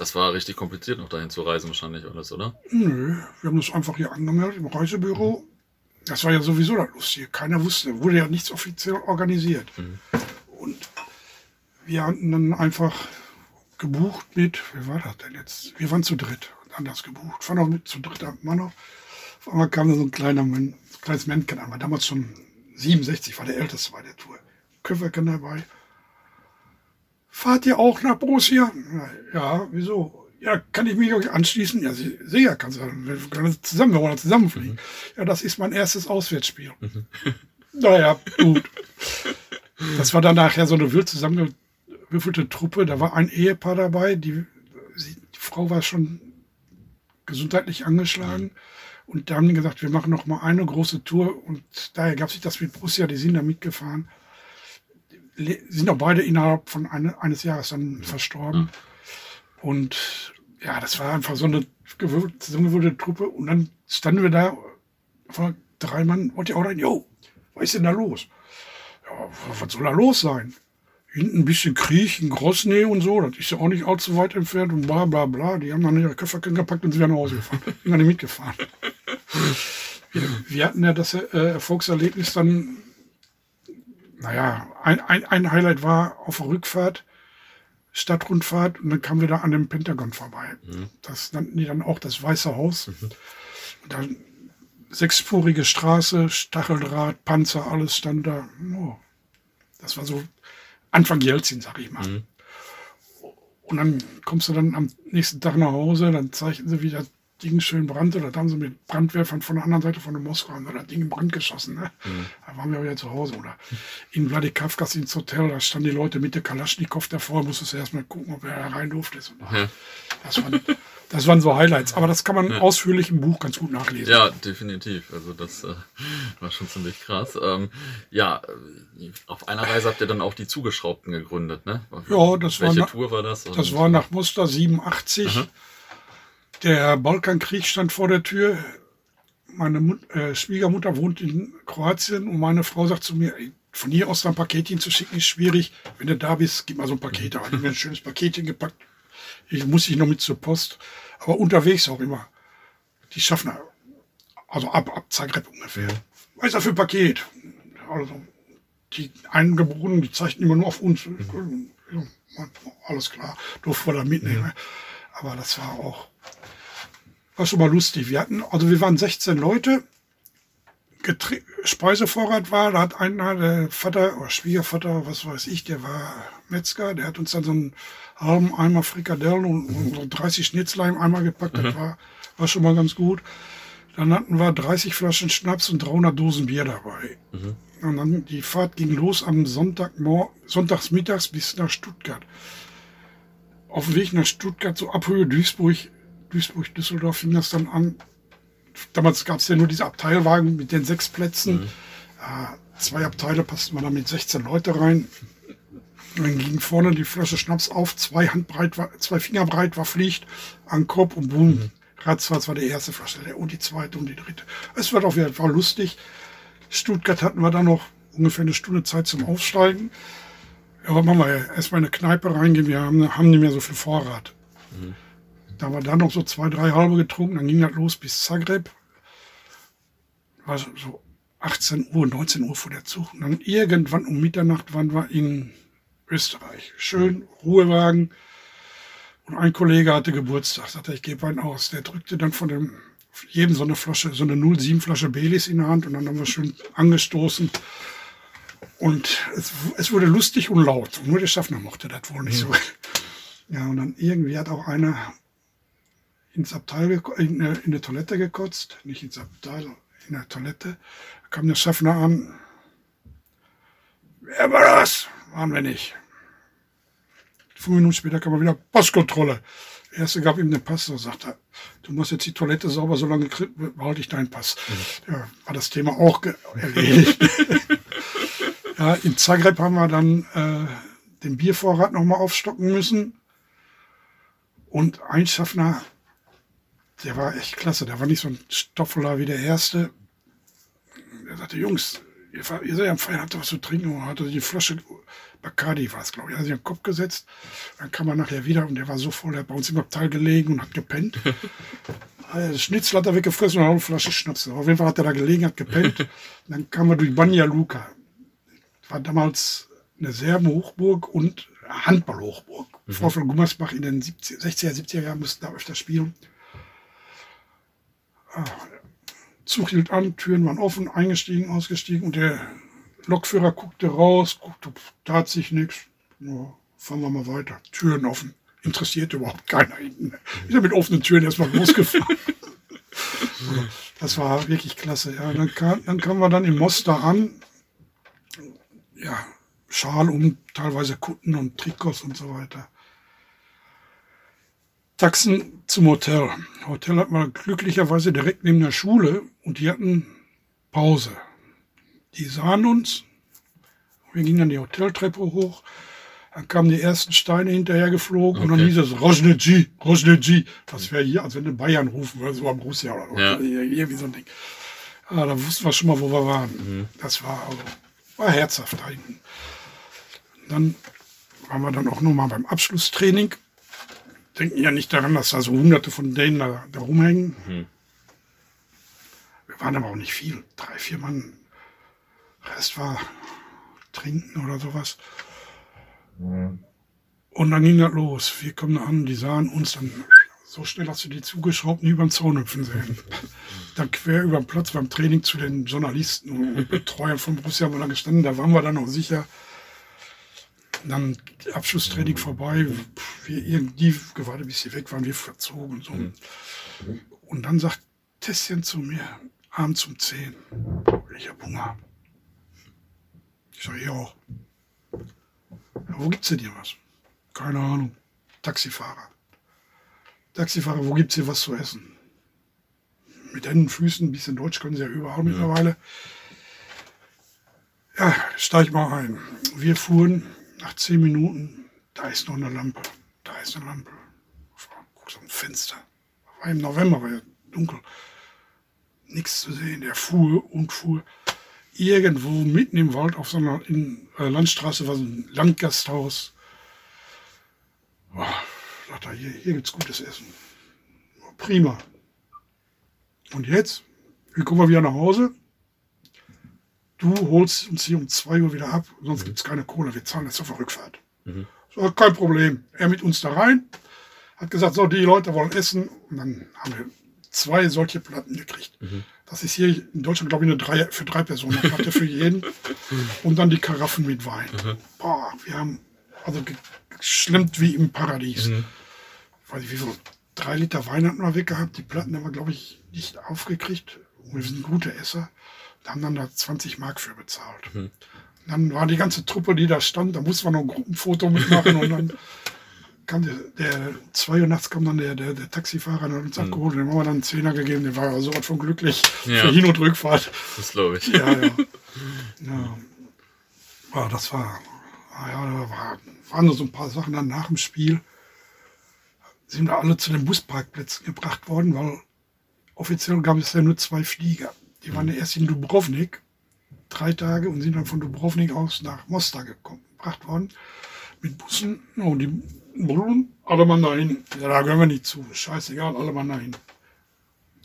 Speaker 3: Das war richtig kompliziert, noch dahin zu reisen wahrscheinlich alles, oder?
Speaker 2: nö, wir haben das einfach hier angemeldet im Reisebüro. Das war ja sowieso das Lustige. Keiner wusste, wurde ja nichts offiziell organisiert. Und wir hatten dann einfach gebucht mit, wie war das denn jetzt? Wir waren zu dritt und anders gebucht. Fahren auch mit zu dritt Mann auf. Auf einmal kam da so ein kleiner Mann, so ein kleines Männchen an, war damals schon 67, war der älteste bei der Tour. Köfferchen dabei. Fahrt ihr auch nach Borussia? Ja, wieso? Ja, kann ich mich euch anschließen? Ja, sie- sicher kannst du. Wir können zusammen, wir wollen zusammenfliegen. Ja, das ist mein erstes Auswärtsspiel. Naja, gut. Das war dann nachher so eine wild zusammengewürfelte Truppe. Da war ein Ehepaar dabei. Die, die Frau war schon gesundheitlich angeschlagen. Und da haben die gesagt, wir machen noch mal eine große Tour. Und daher gab sich das mit Borussia, die sind da mitgefahren. Sind auch beide innerhalb von eine, eines Jahres dann verstorben. Und ja, das war einfach so eine gewür- zusammengewürfelte Truppe. Und dann standen wir da vor drei Mann und die auch rein, jo, was ist denn da los? Ja, was soll da los sein? Hinten ein bisschen Krieg in Grosnee und so, das ist ja auch nicht allzu weit entfernt und bla bla bla. Die haben dann ihre Köfferchen gepackt und sind wieder nach Hause gefahren. Sind dann nicht mitgefahren. Wir, wir hatten ja das äh, Erfolgserlebnis dann, naja, ein, ein, ein Highlight war auf der Rückfahrt, Stadtrundfahrt und dann kamen wir da an dem Pentagon vorbei. Das nannten die dann auch das Weiße Haus. Und dann sechsspurige Straße, Stacheldraht, Panzer, alles stand da. Oh, das war so Anfang Jelzin, sag ich mal. Und dann kommst du dann am nächsten Tag nach Hause, dann zeichnen sie, wie das Ding schön brannte. Das haben sie mit Brandwerfern von der anderen Seite von der Moskau haben das Ding in Brand geschossen. Ne? Da waren wir wieder zu Hause. Oder in Vladikavkaz ins Hotel, da standen die Leute mit der Kalaschnikow davor, musstest du erstmal gucken, ob er rein durfte.
Speaker 3: Ja.
Speaker 2: Das, waren, das waren so Highlights. Aber das kann man ausführlich im Buch ganz gut nachlesen.
Speaker 3: Ja, definitiv. Also das äh, war schon ziemlich krass. Ähm, ja, auf einer Reise habt ihr dann auch die Zugeschraubten gegründet, ne?
Speaker 2: Ja, das war
Speaker 3: Welche Tour war das?
Speaker 2: Das war nach Muster 87. Der Balkankrieg stand vor der Tür. Meine Mut äh, Schwiegermutter wohnt in Kroatien und meine Frau sagt zu mir, von hier aus ein Paketchen zu schicken ist schwierig. Wenn du da bist, gib mal so ein Paket. Da habe ich mir ein schönes Paketchen gepackt. Ich muss ich noch mit zur Post. Aber unterwegs auch immer. Die schaffen, also ab, ab Zagreb ungefähr. Was ist das für ein Paket? Also, die Eingeborenen, die zeichnen immer nur auf uns. Ja, alles klar, durften wir da mitnehmen. Aber das war auch, war schon mal lustig. Wir hatten, also wir waren 16 Leute. Getre Speisevorrat war, da hat einer, der Vater oder Schwiegervater, was weiß ich, der war Metzger, der hat uns dann so einen halben Eimer Frikadellen und, und so 30 Schnitzel im Eimer gepackt. Das war, war schon mal ganz gut. Dann hatten wir 30 Flaschen Schnaps und 300 Dosen Bier dabei. Und dann die Fahrt ging los am Sonntagmor sonntags mittags bis nach Stuttgart. Auf dem Weg nach Stuttgart, so Abhöhe Duisburg, Duisburg, Düsseldorf fing das dann an. Damals gab es ja nur diese Abteilwagen mit den sechs Plätzen. Ja, zwei Abteile passten man da mit 16 Leute rein. Und dann ging vorne die Flasche Schnaps auf, zwei Handbreit war, zwei Finger breit war Pflicht, an Kopf und boom. Ratzfatz war die erste Flasche und die zweite und die dritte. Es war auf jeden Fall lustig. Stuttgart hatten wir dann noch ungefähr eine Stunde Zeit zum Aufsteigen. Ja, was machen wir? Erstmal in eine Kneipe reingehen, wir haben, haben nicht mehr so viel Vorrat. Da haben wir dann noch so zwei, drei halbe getrunken, dann ging das los bis Zagreb. War so- so 18 Uhr, 19 Uhr vor der Zug. Und dann irgendwann um Mitternacht waren wir in Österreich. Schön, Ruhewagen. Und ein Kollege hatte Geburtstag, sagte, ich gebe einen aus. Der drückte dann von dem, jedem so eine Flasche, so eine 07 Flasche Baileys in der Hand und dann haben wir schön angestoßen. Und es, es wurde lustig und laut. Und nur der Schaffner mochte das wohl nicht so. Ja, und dann irgendwie hat auch einer ins Abteil, in, äh, in der Toilette gekotzt. Nicht ins Abteil, in der Toilette. Da kam der Schaffner an. Wer war das? Waren wir nicht. Fünf Minuten später kam er wieder, Passkontrolle. Der erste gab ihm den Pass und sagte, du musst jetzt die Toilette sauber, solange behalte ich deinen Pass. Ja, war das Thema auch erledigt. ja, in Zagreb haben wir dann äh, den Biervorrat nochmal aufstocken müssen. Und ein Schaffner, der war echt klasse, der war nicht so ein Stoffeler wie der erste. Der sagte, Jungs, ihr, fa- ihr seid am Feiern, habt ihr was zu trinken? Und hatte die Flasche Bacardi war es, glaube ich, hat sich den Kopf gesetzt. Dann kam er nachher wieder und der war so voll, der hat bei uns im Abteil gelegen und hat gepennt. Also Schnitzel hat er weggefressen und hat eine Flasche Schnaps. Auf jeden Fall hat er da gelegen, hat gepennt. dann kam er durch Banja Luka. War damals eine Serben-Hochburg und Handball-Hochburg. VfL Gummersbach in den 70, 60er, 70er Jahren mussten da öfter spielen. Zug hielt an, Türen waren offen, eingestiegen, ausgestiegen und der Lokführer guckte raus, guckte, tat sich nichts. Ja, fahren wir mal weiter. Türen offen. Interessiert überhaupt keiner hinten. Wieder mit offenen Türen erstmal losgefahren. das war wirklich klasse. Ja, dann, kam, dann kamen wir dann in Mostar an. Ja, Schal um, teilweise Kutten und Trikots und so weiter. Taxen zum Hotel. Hotel hat man glücklicherweise direkt neben der Schule und die hatten Pause. Die sahen uns. Wir gingen dann die Hoteltreppe hoch. Dann kamen die ersten Steine hinterher geflogen und dann
Speaker 3: Okay.
Speaker 2: hieß es Rosnetschi, Rosnetschi. Das wäre hier, als wenn du Bayern rufen oder so am Borussia oder
Speaker 3: Ja.
Speaker 2: oder irgendwie so ein Ding. Ah, da wussten wir schon mal, wo wir waren. Das war also, war herzhaft da hinten. Dann waren wir dann auch nur mal beim Abschlusstraining. Denken ja nicht daran, dass da so hunderte von denen da, da rumhängen. Wir waren aber auch nicht viel. Drei, vier Mann. Rest war trinken oder sowas. Und dann ging das los. Wir kommen an, die sahen uns dann so schnell, dass wir die zugeschraubt nie über den Zaun hüpfen sehen. dann quer über den Platz beim Training zu den Journalisten und Betreuern von Borussia haben wir dann gestanden. Da waren wir dann auch sicher. Dann Abschlusstraining vorbei. Wir irgendwie gewartet, bis sie weg waren. Wir verzogen und so. Und dann sagt Tesschen zu mir, abends um 10, ich hab Hunger. Ich sage, ja auch. Ja, wo gibt's denn hier was? Keine Ahnung. Taxifahrer. Taxifahrer, wo gibt's hier was zu essen? Mit Händen, Füßen, ein bisschen Deutsch können sie ja überall mittlerweile. Ja, steig mal ein. Wir fuhren nach zehn Minuten, da ist noch eine Lampe. Da ist eine Lampe. Guck so ein Fenster. War im November, war ja dunkel. Nichts zu sehen. Der fuhr und fuhr. Irgendwo mitten im Wald auf so einer in, äh, Landstraße war so ein Landgasthaus. Boah, dachte er, hier, hier gibt's gutes Essen. Prima. Und jetzt? Wie kommen wir wieder nach Hause? Du holst uns hier um 2 Uhr wieder ab, sonst gibt's keine Kohle. Wir zahlen das auf der Rückfahrt. So, kein Problem. Er mit uns da rein, hat gesagt, so, die Leute wollen essen. Und dann haben wir zwei solche Platten gekriegt. Das ist hier in Deutschland, glaube ich, eine drei, für drei Personen Platte für jeden. Und dann die Karaffen mit Wein. Boah, wir haben also ge- geschlemmt wie im Paradies. Weiß ich, wie viel, drei Liter Wein hatten wir weggehabt. Die Platten haben wir, glaube ich, nicht aufgekriegt. Und wir sind gute Esser. Da haben dann da 20 Mark für bezahlt. Dann war die ganze Truppe, die da stand, da mussten wir noch ein Gruppenfoto mitmachen und dann kam der, der zwei Uhr nachts kam dann der, der, der Taxifahrer und hat uns abgeholt. Dem haben wir dann einen Zehner gegeben, der war sowas von glücklich
Speaker 3: Ja.
Speaker 2: für Hin- und Rückfahrt.
Speaker 3: Das glaube ich.
Speaker 2: Ja, ja. ja. ja das war, ah ja, da war, waren nur so ein paar Sachen dann nach dem Spiel. Sind wir alle zu den Busparkplätzen gebracht worden, weil offiziell gab es ja nur zwei Flieger. Die waren ja erst in Dubrovnik, drei Tage, und sind dann von Dubrovnik aus nach Mostar gekommen, gebracht worden. Mit Bussen. Und die Bullen, alle Mann dahin. Ja, da gehören wir nicht zu. Scheißegal, alle Mann dahin.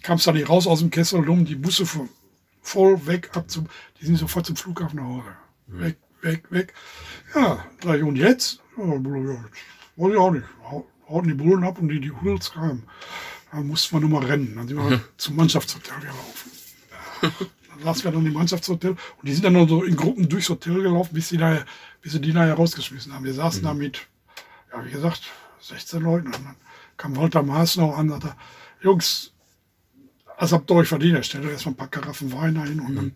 Speaker 2: Kam es da nicht raus aus dem Kessel dumm, die Busse vo- voll weg, ab zum, die sind sofort zum Flughafen nach Hause. Weg, weg, weg. Ja, sag ich, und jetzt? Ja, weiß ich auch nicht. Hau- Hauten die Bullen ab und die, die Hudels kamen. Dann mussten wir nur mal rennen. Dann sind wir zum Mannschaftshotel gelaufen. Dann saßen wir dann im Mannschaftshotel und die sind dann nur so in Gruppen durchs Hotel gelaufen, bis sie, da, bis sie die nachher rausgeschmissen haben. Wir saßen da mit, ja, wie gesagt, 16 Leuten. Und dann kam Walter Maaß noch an und sagte, Jungs, das habt ihr euch verdient. Er stellte erstmal ein paar Karaffen Wein ein und dann,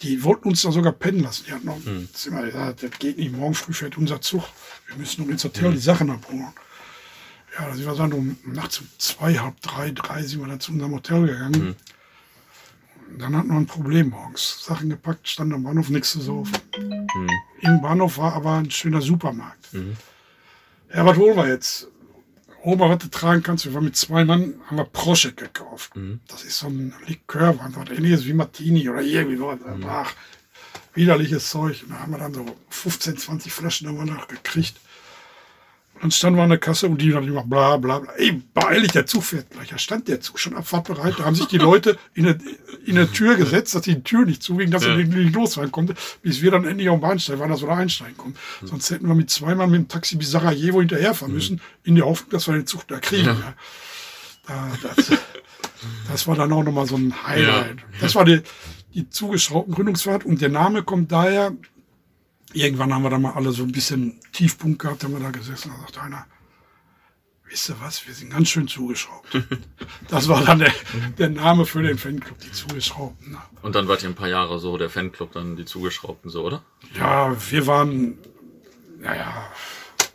Speaker 2: die wollten uns da sogar pennen lassen. Die hatten noch ein Zimmer gesagt, das geht nicht, morgen früh fährt unser Zug. Wir müssen noch ins Hotel die Sachen abholen. Ja, da sind wir dann um nachts um zwei, halb drei, drei sind wir dann zu unserem Hotel gegangen. Und Dann hatten wir ein Problem morgens. Sachen gepackt, stand am Bahnhof, nichts zu saufen. Im Bahnhof war aber ein schöner Supermarkt. Ja, was holen wir jetzt? Mal, was du tragen kannst. Wir waren mit zwei Mann, haben wir Proschek gekauft. Das ist so ein Likör, was ähnliches wie Martini oder irgendwie so. Ach, widerliches Zeug. Und da haben wir dann so 15, 20 Flaschen haben wir noch gekriegt. Und dann standen wir an der Kasse und die dann immer bla bla bla. Ey, beeil dich, der Zug fährt gleich. Da stand der Zug schon abfahrtbereit. Da haben sich die Leute in eine, in eine Tür gesetzt, dass die Tür nicht zuging, dass
Speaker 3: Ja.
Speaker 2: er nicht losfahren konnte, bis wir dann endlich auf den Bahnsteig waren, dass wir da einsteigen konnten. Sonst hätten wir mit zweimal mit dem Taxi bis Sarajevo hinterherfahren müssen, in der Hoffnung, dass wir den Zug da kriegen. Ja. Da, das, das war dann auch nochmal so ein Highlight. Das war die, die zugeschraubten Gründungsfahrt und der Name kommt daher, irgendwann haben wir da mal alle so ein bisschen Tiefpunkt gehabt, haben wir da gesessen, da sagt einer, wisst ihr was, wir sind ganz schön zugeschraubt. das war dann der, der Name für den Fanclub, die Zugeschraubten. ne?
Speaker 3: Und dann wart ihr ein paar Jahre so der Fanclub, dann die zugeschraubten so, oder?
Speaker 2: Ja, wir waren, naja,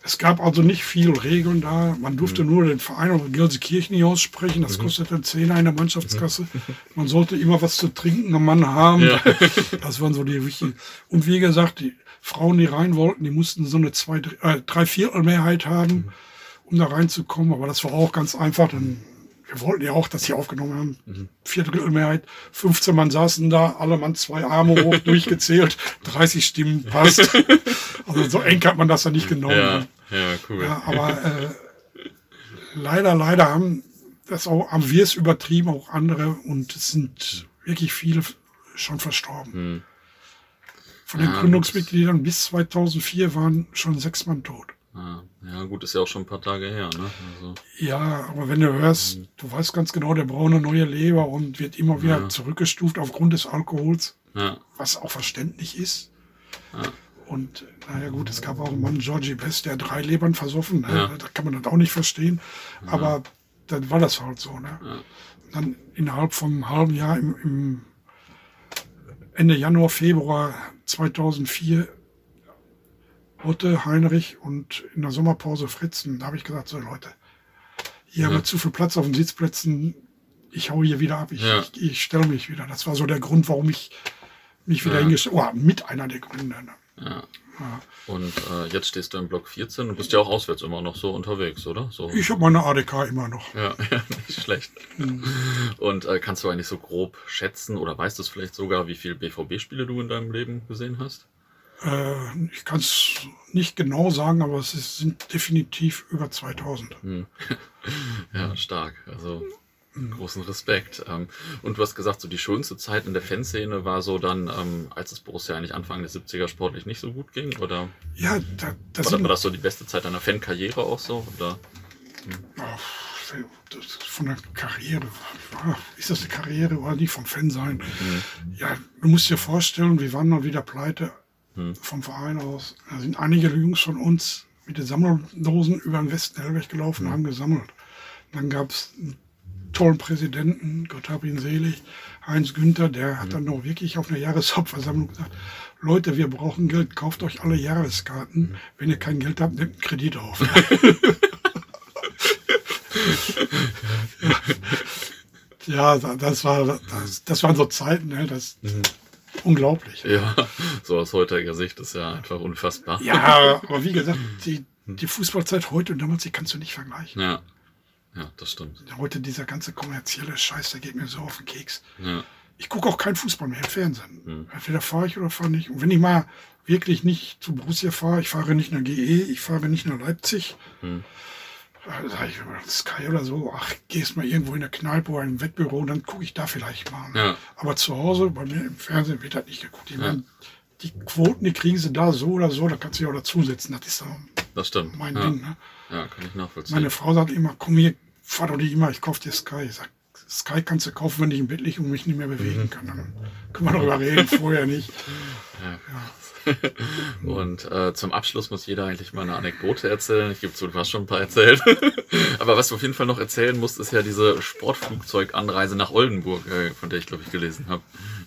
Speaker 2: Es gab also nicht viel Regeln da. Man durfte mhm. nur den Verein oder Gelsenkirchen nicht aussprechen. Das mhm. kostete einen Zehner in der Mannschaftskasse. Man sollte immer was zu trinken am Mann haben. Ja. Das waren so die wichtigen. Und wie gesagt, die Frauen, die rein wollten, die mussten so eine zwei, äh, Dreiviertelmehrheit haben, mhm. um da reinzukommen. Aber das war auch ganz einfach. Dann wir wollten ja auch, dass sie aufgenommen haben. Mhm. Viertelmehrheit, 15 Mann saßen da, alle Mann zwei Arme hoch durchgezählt, 30 Stimmen passt. also so eng hat man das ja nicht genommen. Ja, ja cool. Ja, aber äh, leider, leider haben das auch, haben wir es übertrieben, auch andere, und es sind wirklich viele schon verstorben. Mhm. Von den ja, Gründungsmitgliedern bis 2004 waren schon sechs Mann tot.
Speaker 1: Ja, gut, ist ja auch schon ein paar Tage her, ne?
Speaker 2: Also. Ja, aber wenn du hörst, mhm. du weißt ganz genau, der braucht eine neue Leber und wird immer wieder ja. zurückgestuft aufgrund des Alkohols, ja. was auch verständlich ist. Ja. Und naja gut, es gab auch einen Mann, Georgie Best, der drei Lebern versoffen, ne? da kann man das auch nicht verstehen, aber dann war das halt so. Ne? Dann innerhalb von einem halben Jahr im, im Ende Januar, Februar 2004 Otte, Heinrich und in der Sommerpause Fritzen. Da habe ich gesagt, so Leute, hier ja. haben wir zu viel Platz auf den Sitzplätzen. Ich hau hier wieder ab. Ich, ja. ich, ich stelle mich wieder. Das war so der Grund, warum ich mich wieder ja. hingestellt Oh, mit einer der Gründe. Ne?
Speaker 1: Ja. Ja. Und äh, jetzt stehst du im Block 14 und bist ja auch auswärts immer noch so unterwegs, oder? So.
Speaker 2: Ich habe meine ADK immer noch.
Speaker 1: Ja, ja nicht schlecht. Mhm. Und äh, kannst du eigentlich so grob schätzen oder weißt du es vielleicht sogar, wie viele BVB-Spiele du in deinem Leben gesehen hast?
Speaker 2: Äh, ich kann es nicht genau sagen, aber es sind definitiv über 2000. Hm.
Speaker 1: ja, stark. Also großen Respekt. Ähm, und du hast gesagt, so die schönste Zeit in der Fanszene war so dann, ähm, als es Borussia eigentlich Anfang der 70er sportlich nicht so gut ging, oder?
Speaker 2: Ja, da,
Speaker 1: das war, war das so die beste Zeit deiner Fankarriere auch so, oder?
Speaker 2: Hm. Von der Karriere, ist das eine Karriere oder nicht vom Fan sein? Mhm. Ja, du musst dir vorstellen, wir waren mal wieder pleite hm. vom Verein aus. Da sind einige Jungs von uns mit den Sammlerdosen über den Westen Hellweg gelaufen und hm. haben gesammelt. Dann gab es tollen Präsidenten, Gott hab ihn selig, Heinz Günther, der hat dann noch wirklich auf einer Jahreshauptversammlung gesagt, Leute, wir brauchen Geld, kauft euch alle Jahreskarten. Wenn ihr kein Geld habt, nehmt einen Kredit auf. ja, das war, das, das waren so Zeiten, ne, das, mhm unglaublich.
Speaker 1: Ja, so aus heutiger Sicht ist ja einfach unfassbar.
Speaker 2: Ja, aber wie gesagt, die, die Fußballzeit heute und damals, die kannst du nicht vergleichen.
Speaker 1: Ja. Ja, das stimmt.
Speaker 2: Heute dieser ganze kommerzielle Scheiß, der geht mir so auf den Keks. Ja. Ich gucke auch keinen Fußball mehr im Fernsehen. Hm. Entweder fahre ich oder fahre nicht. Und wenn ich mal wirklich nicht zu Borussia fahre, ich fahre nicht nach GE, ich fahre nicht nach Leipzig, hm sag ich, Sky oder so, ach, gehst mal irgendwo in der Kneipe oder im Wettbüro und dann gucke ich da vielleicht mal. Ja. Aber zu Hause, bei mir im Fernsehen wird das nicht geguckt. Ich ja. meine, die Quoten, die kriegen sie da so oder so, da kannst du ja auch dazusetzen. Das ist
Speaker 1: das stimmt.
Speaker 2: mein ja. Ding. Ne?
Speaker 1: Ja, kann ich nachvollziehen.
Speaker 2: Meine Frau sagt immer, komm hier, fahr doch nicht immer, ich kauf dir Sky. Ich sag, Sky kannst du kaufen, wenn ich im Bett liege und mich nicht mehr bewegen mhm. kann. Dann können wir darüber reden, vorher nicht. Ja.
Speaker 1: ja. Und äh, zum Abschluss muss jeder eigentlich mal eine Anekdote erzählen. Ich gebe zu, du hast schon ein paar erzählt. Aber was du auf jeden Fall noch erzählen musst, ist ja diese Sportflugzeuganreise nach Oldenburg, äh, von der ich, glaube ich, gelesen habe.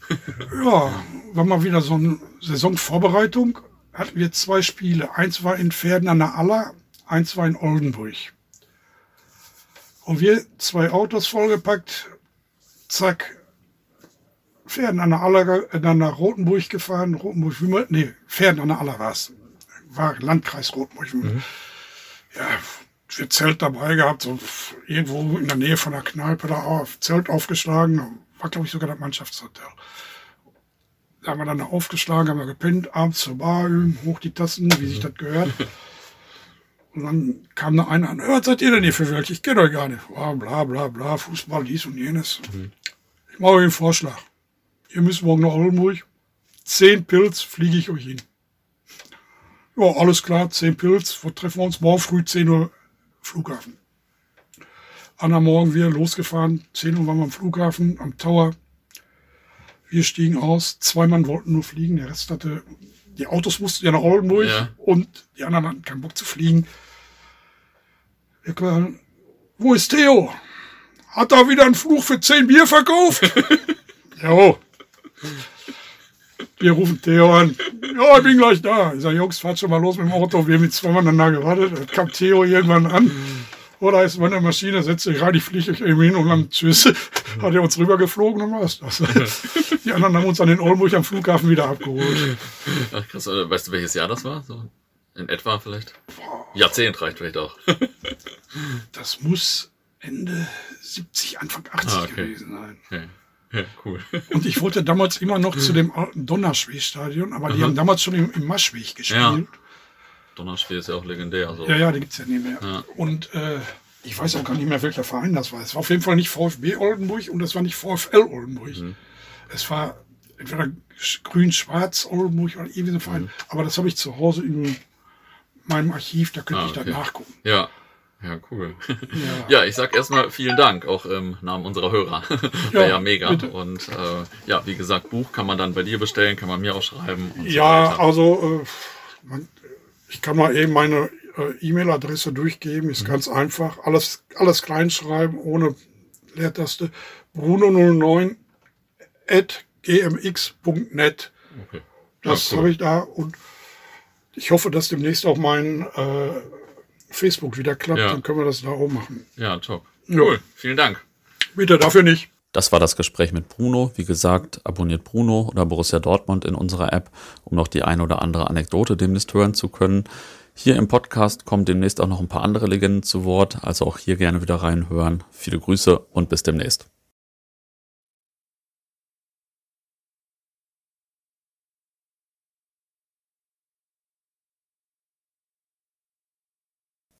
Speaker 2: ja, war mal wieder so eine Saisonvorbereitung. Hatten wir zwei Spiele. Eins war in Pferden an der Aller, eins war in Oldenburg. Und wir zwei Autos vollgepackt, zack, Pferden an der, Aller, an der Rotenburg gefahren. Rotenburg, Wümmel, nee, Pferden an der Aller war es. War Landkreis Rotenburg. Mhm. Ja, wir Zelt dabei gehabt, so irgendwo in der Nähe von der Kneipe da auf, Zelt aufgeschlagen. War, glaube ich, sogar das Mannschaftshotel. Da haben wir dann aufgeschlagen, haben wir gepennt, abends zur Bar, hoch die Tassen, wie sich das gehört. Und dann kam da einer an, hört, seid ihr denn hier für welche? Ich kenne euch gar nicht. Bla, bla, bla, bla, Fußball, dies und jenes. Mhm. Ich mache euch einen Vorschlag ihr müsst morgen nach Oldenburg. Zehn Pilz fliege ich euch hin. Ja, alles klar, zehn Pilz. Wo treffen wir uns? Morgen früh 10 Uhr Flughafen. Anna Morgen wir losgefahren. 10 Uhr waren wir am Flughafen, am Tower. Wir stiegen aus. Zwei Mann wollten nur fliegen. Der Rest hatte, die Autos mussten ja nach Oldenburg ja. und die anderen hatten keinen Bock zu fliegen. Wir können, wo ist Theo? Hat er wieder einen Fluch für 10 Bier verkauft? jo. Wir rufen Theo an. Ja, ich bin gleich da. Ich sage, Jungs, fahrt schon mal los mit dem Auto. Wir haben mit zwei da gewartet. Dann kam Theo irgendwann an. Oder ist meine Maschine, setze ich rein, ich fliege euch eben hin und dann tschüss. Hat er uns rübergeflogen, dann war es das. Die anderen haben uns dann in Oldenburg am Flughafen wieder abgeholt.
Speaker 3: Ach, krass, weißt du, welches Jahr das war? So in etwa vielleicht? Jahrzehnt reicht vielleicht auch.
Speaker 2: das muss Ende 70, Anfang 80 ah, okay. gewesen sein. Okay.
Speaker 3: Ja, cool.
Speaker 2: Und ich wollte damals immer noch zu dem Donnerschweg-Stadion, aber die Aha. haben damals schon im, im Maschweg gespielt. Ja.
Speaker 3: Donnerschweg ist ja auch legendär.
Speaker 2: Also. Ja, ja, die gibt es ja nicht mehr. Ja. Und äh, ich weiß auch gar nicht mehr, welcher Verein das war. Es war auf jeden Fall nicht VfB Oldenburg und es war nicht VfL Oldenburg. Mhm. Es war entweder grün-schwarz Oldenburg oder irgendwie so ein Verein. Mhm. Aber das habe ich zu Hause in meinem Archiv, da könnte ah, ich dann nachgucken.
Speaker 3: Ja, ja, cool. Ja, ja ich sag erstmal vielen Dank, auch im Namen unserer Hörer. Wäre ja, ja, mega. Bitte. Und äh, ja, wie gesagt, Buch kann man dann bei dir bestellen, kann man mir auch schreiben.
Speaker 2: ja, so also äh, man, ich kann mal eben meine äh, E-Mail-Adresse durchgeben, ist mhm. ganz einfach. Alles, alles klein schreiben, ohne Leertaste. Bruno09 at gmx.net. Okay. Das cool. habe ich da und ich hoffe, dass demnächst auch mein äh, Facebook wieder klappt, ja. dann können wir das da auch machen.
Speaker 3: Ja, top. Cool, ja. vielen Dank.
Speaker 2: Bitte, dafür nicht.
Speaker 1: Das war das Gespräch mit Bruno. Wie gesagt, abonniert Bruno oder Borussia Dortmund in unserer App, um noch die ein oder andere Anekdote demnächst hören zu können. Hier im Podcast kommen demnächst auch noch ein paar andere Legenden zu Wort, also auch hier gerne wieder reinhören. Viele Grüße und bis demnächst.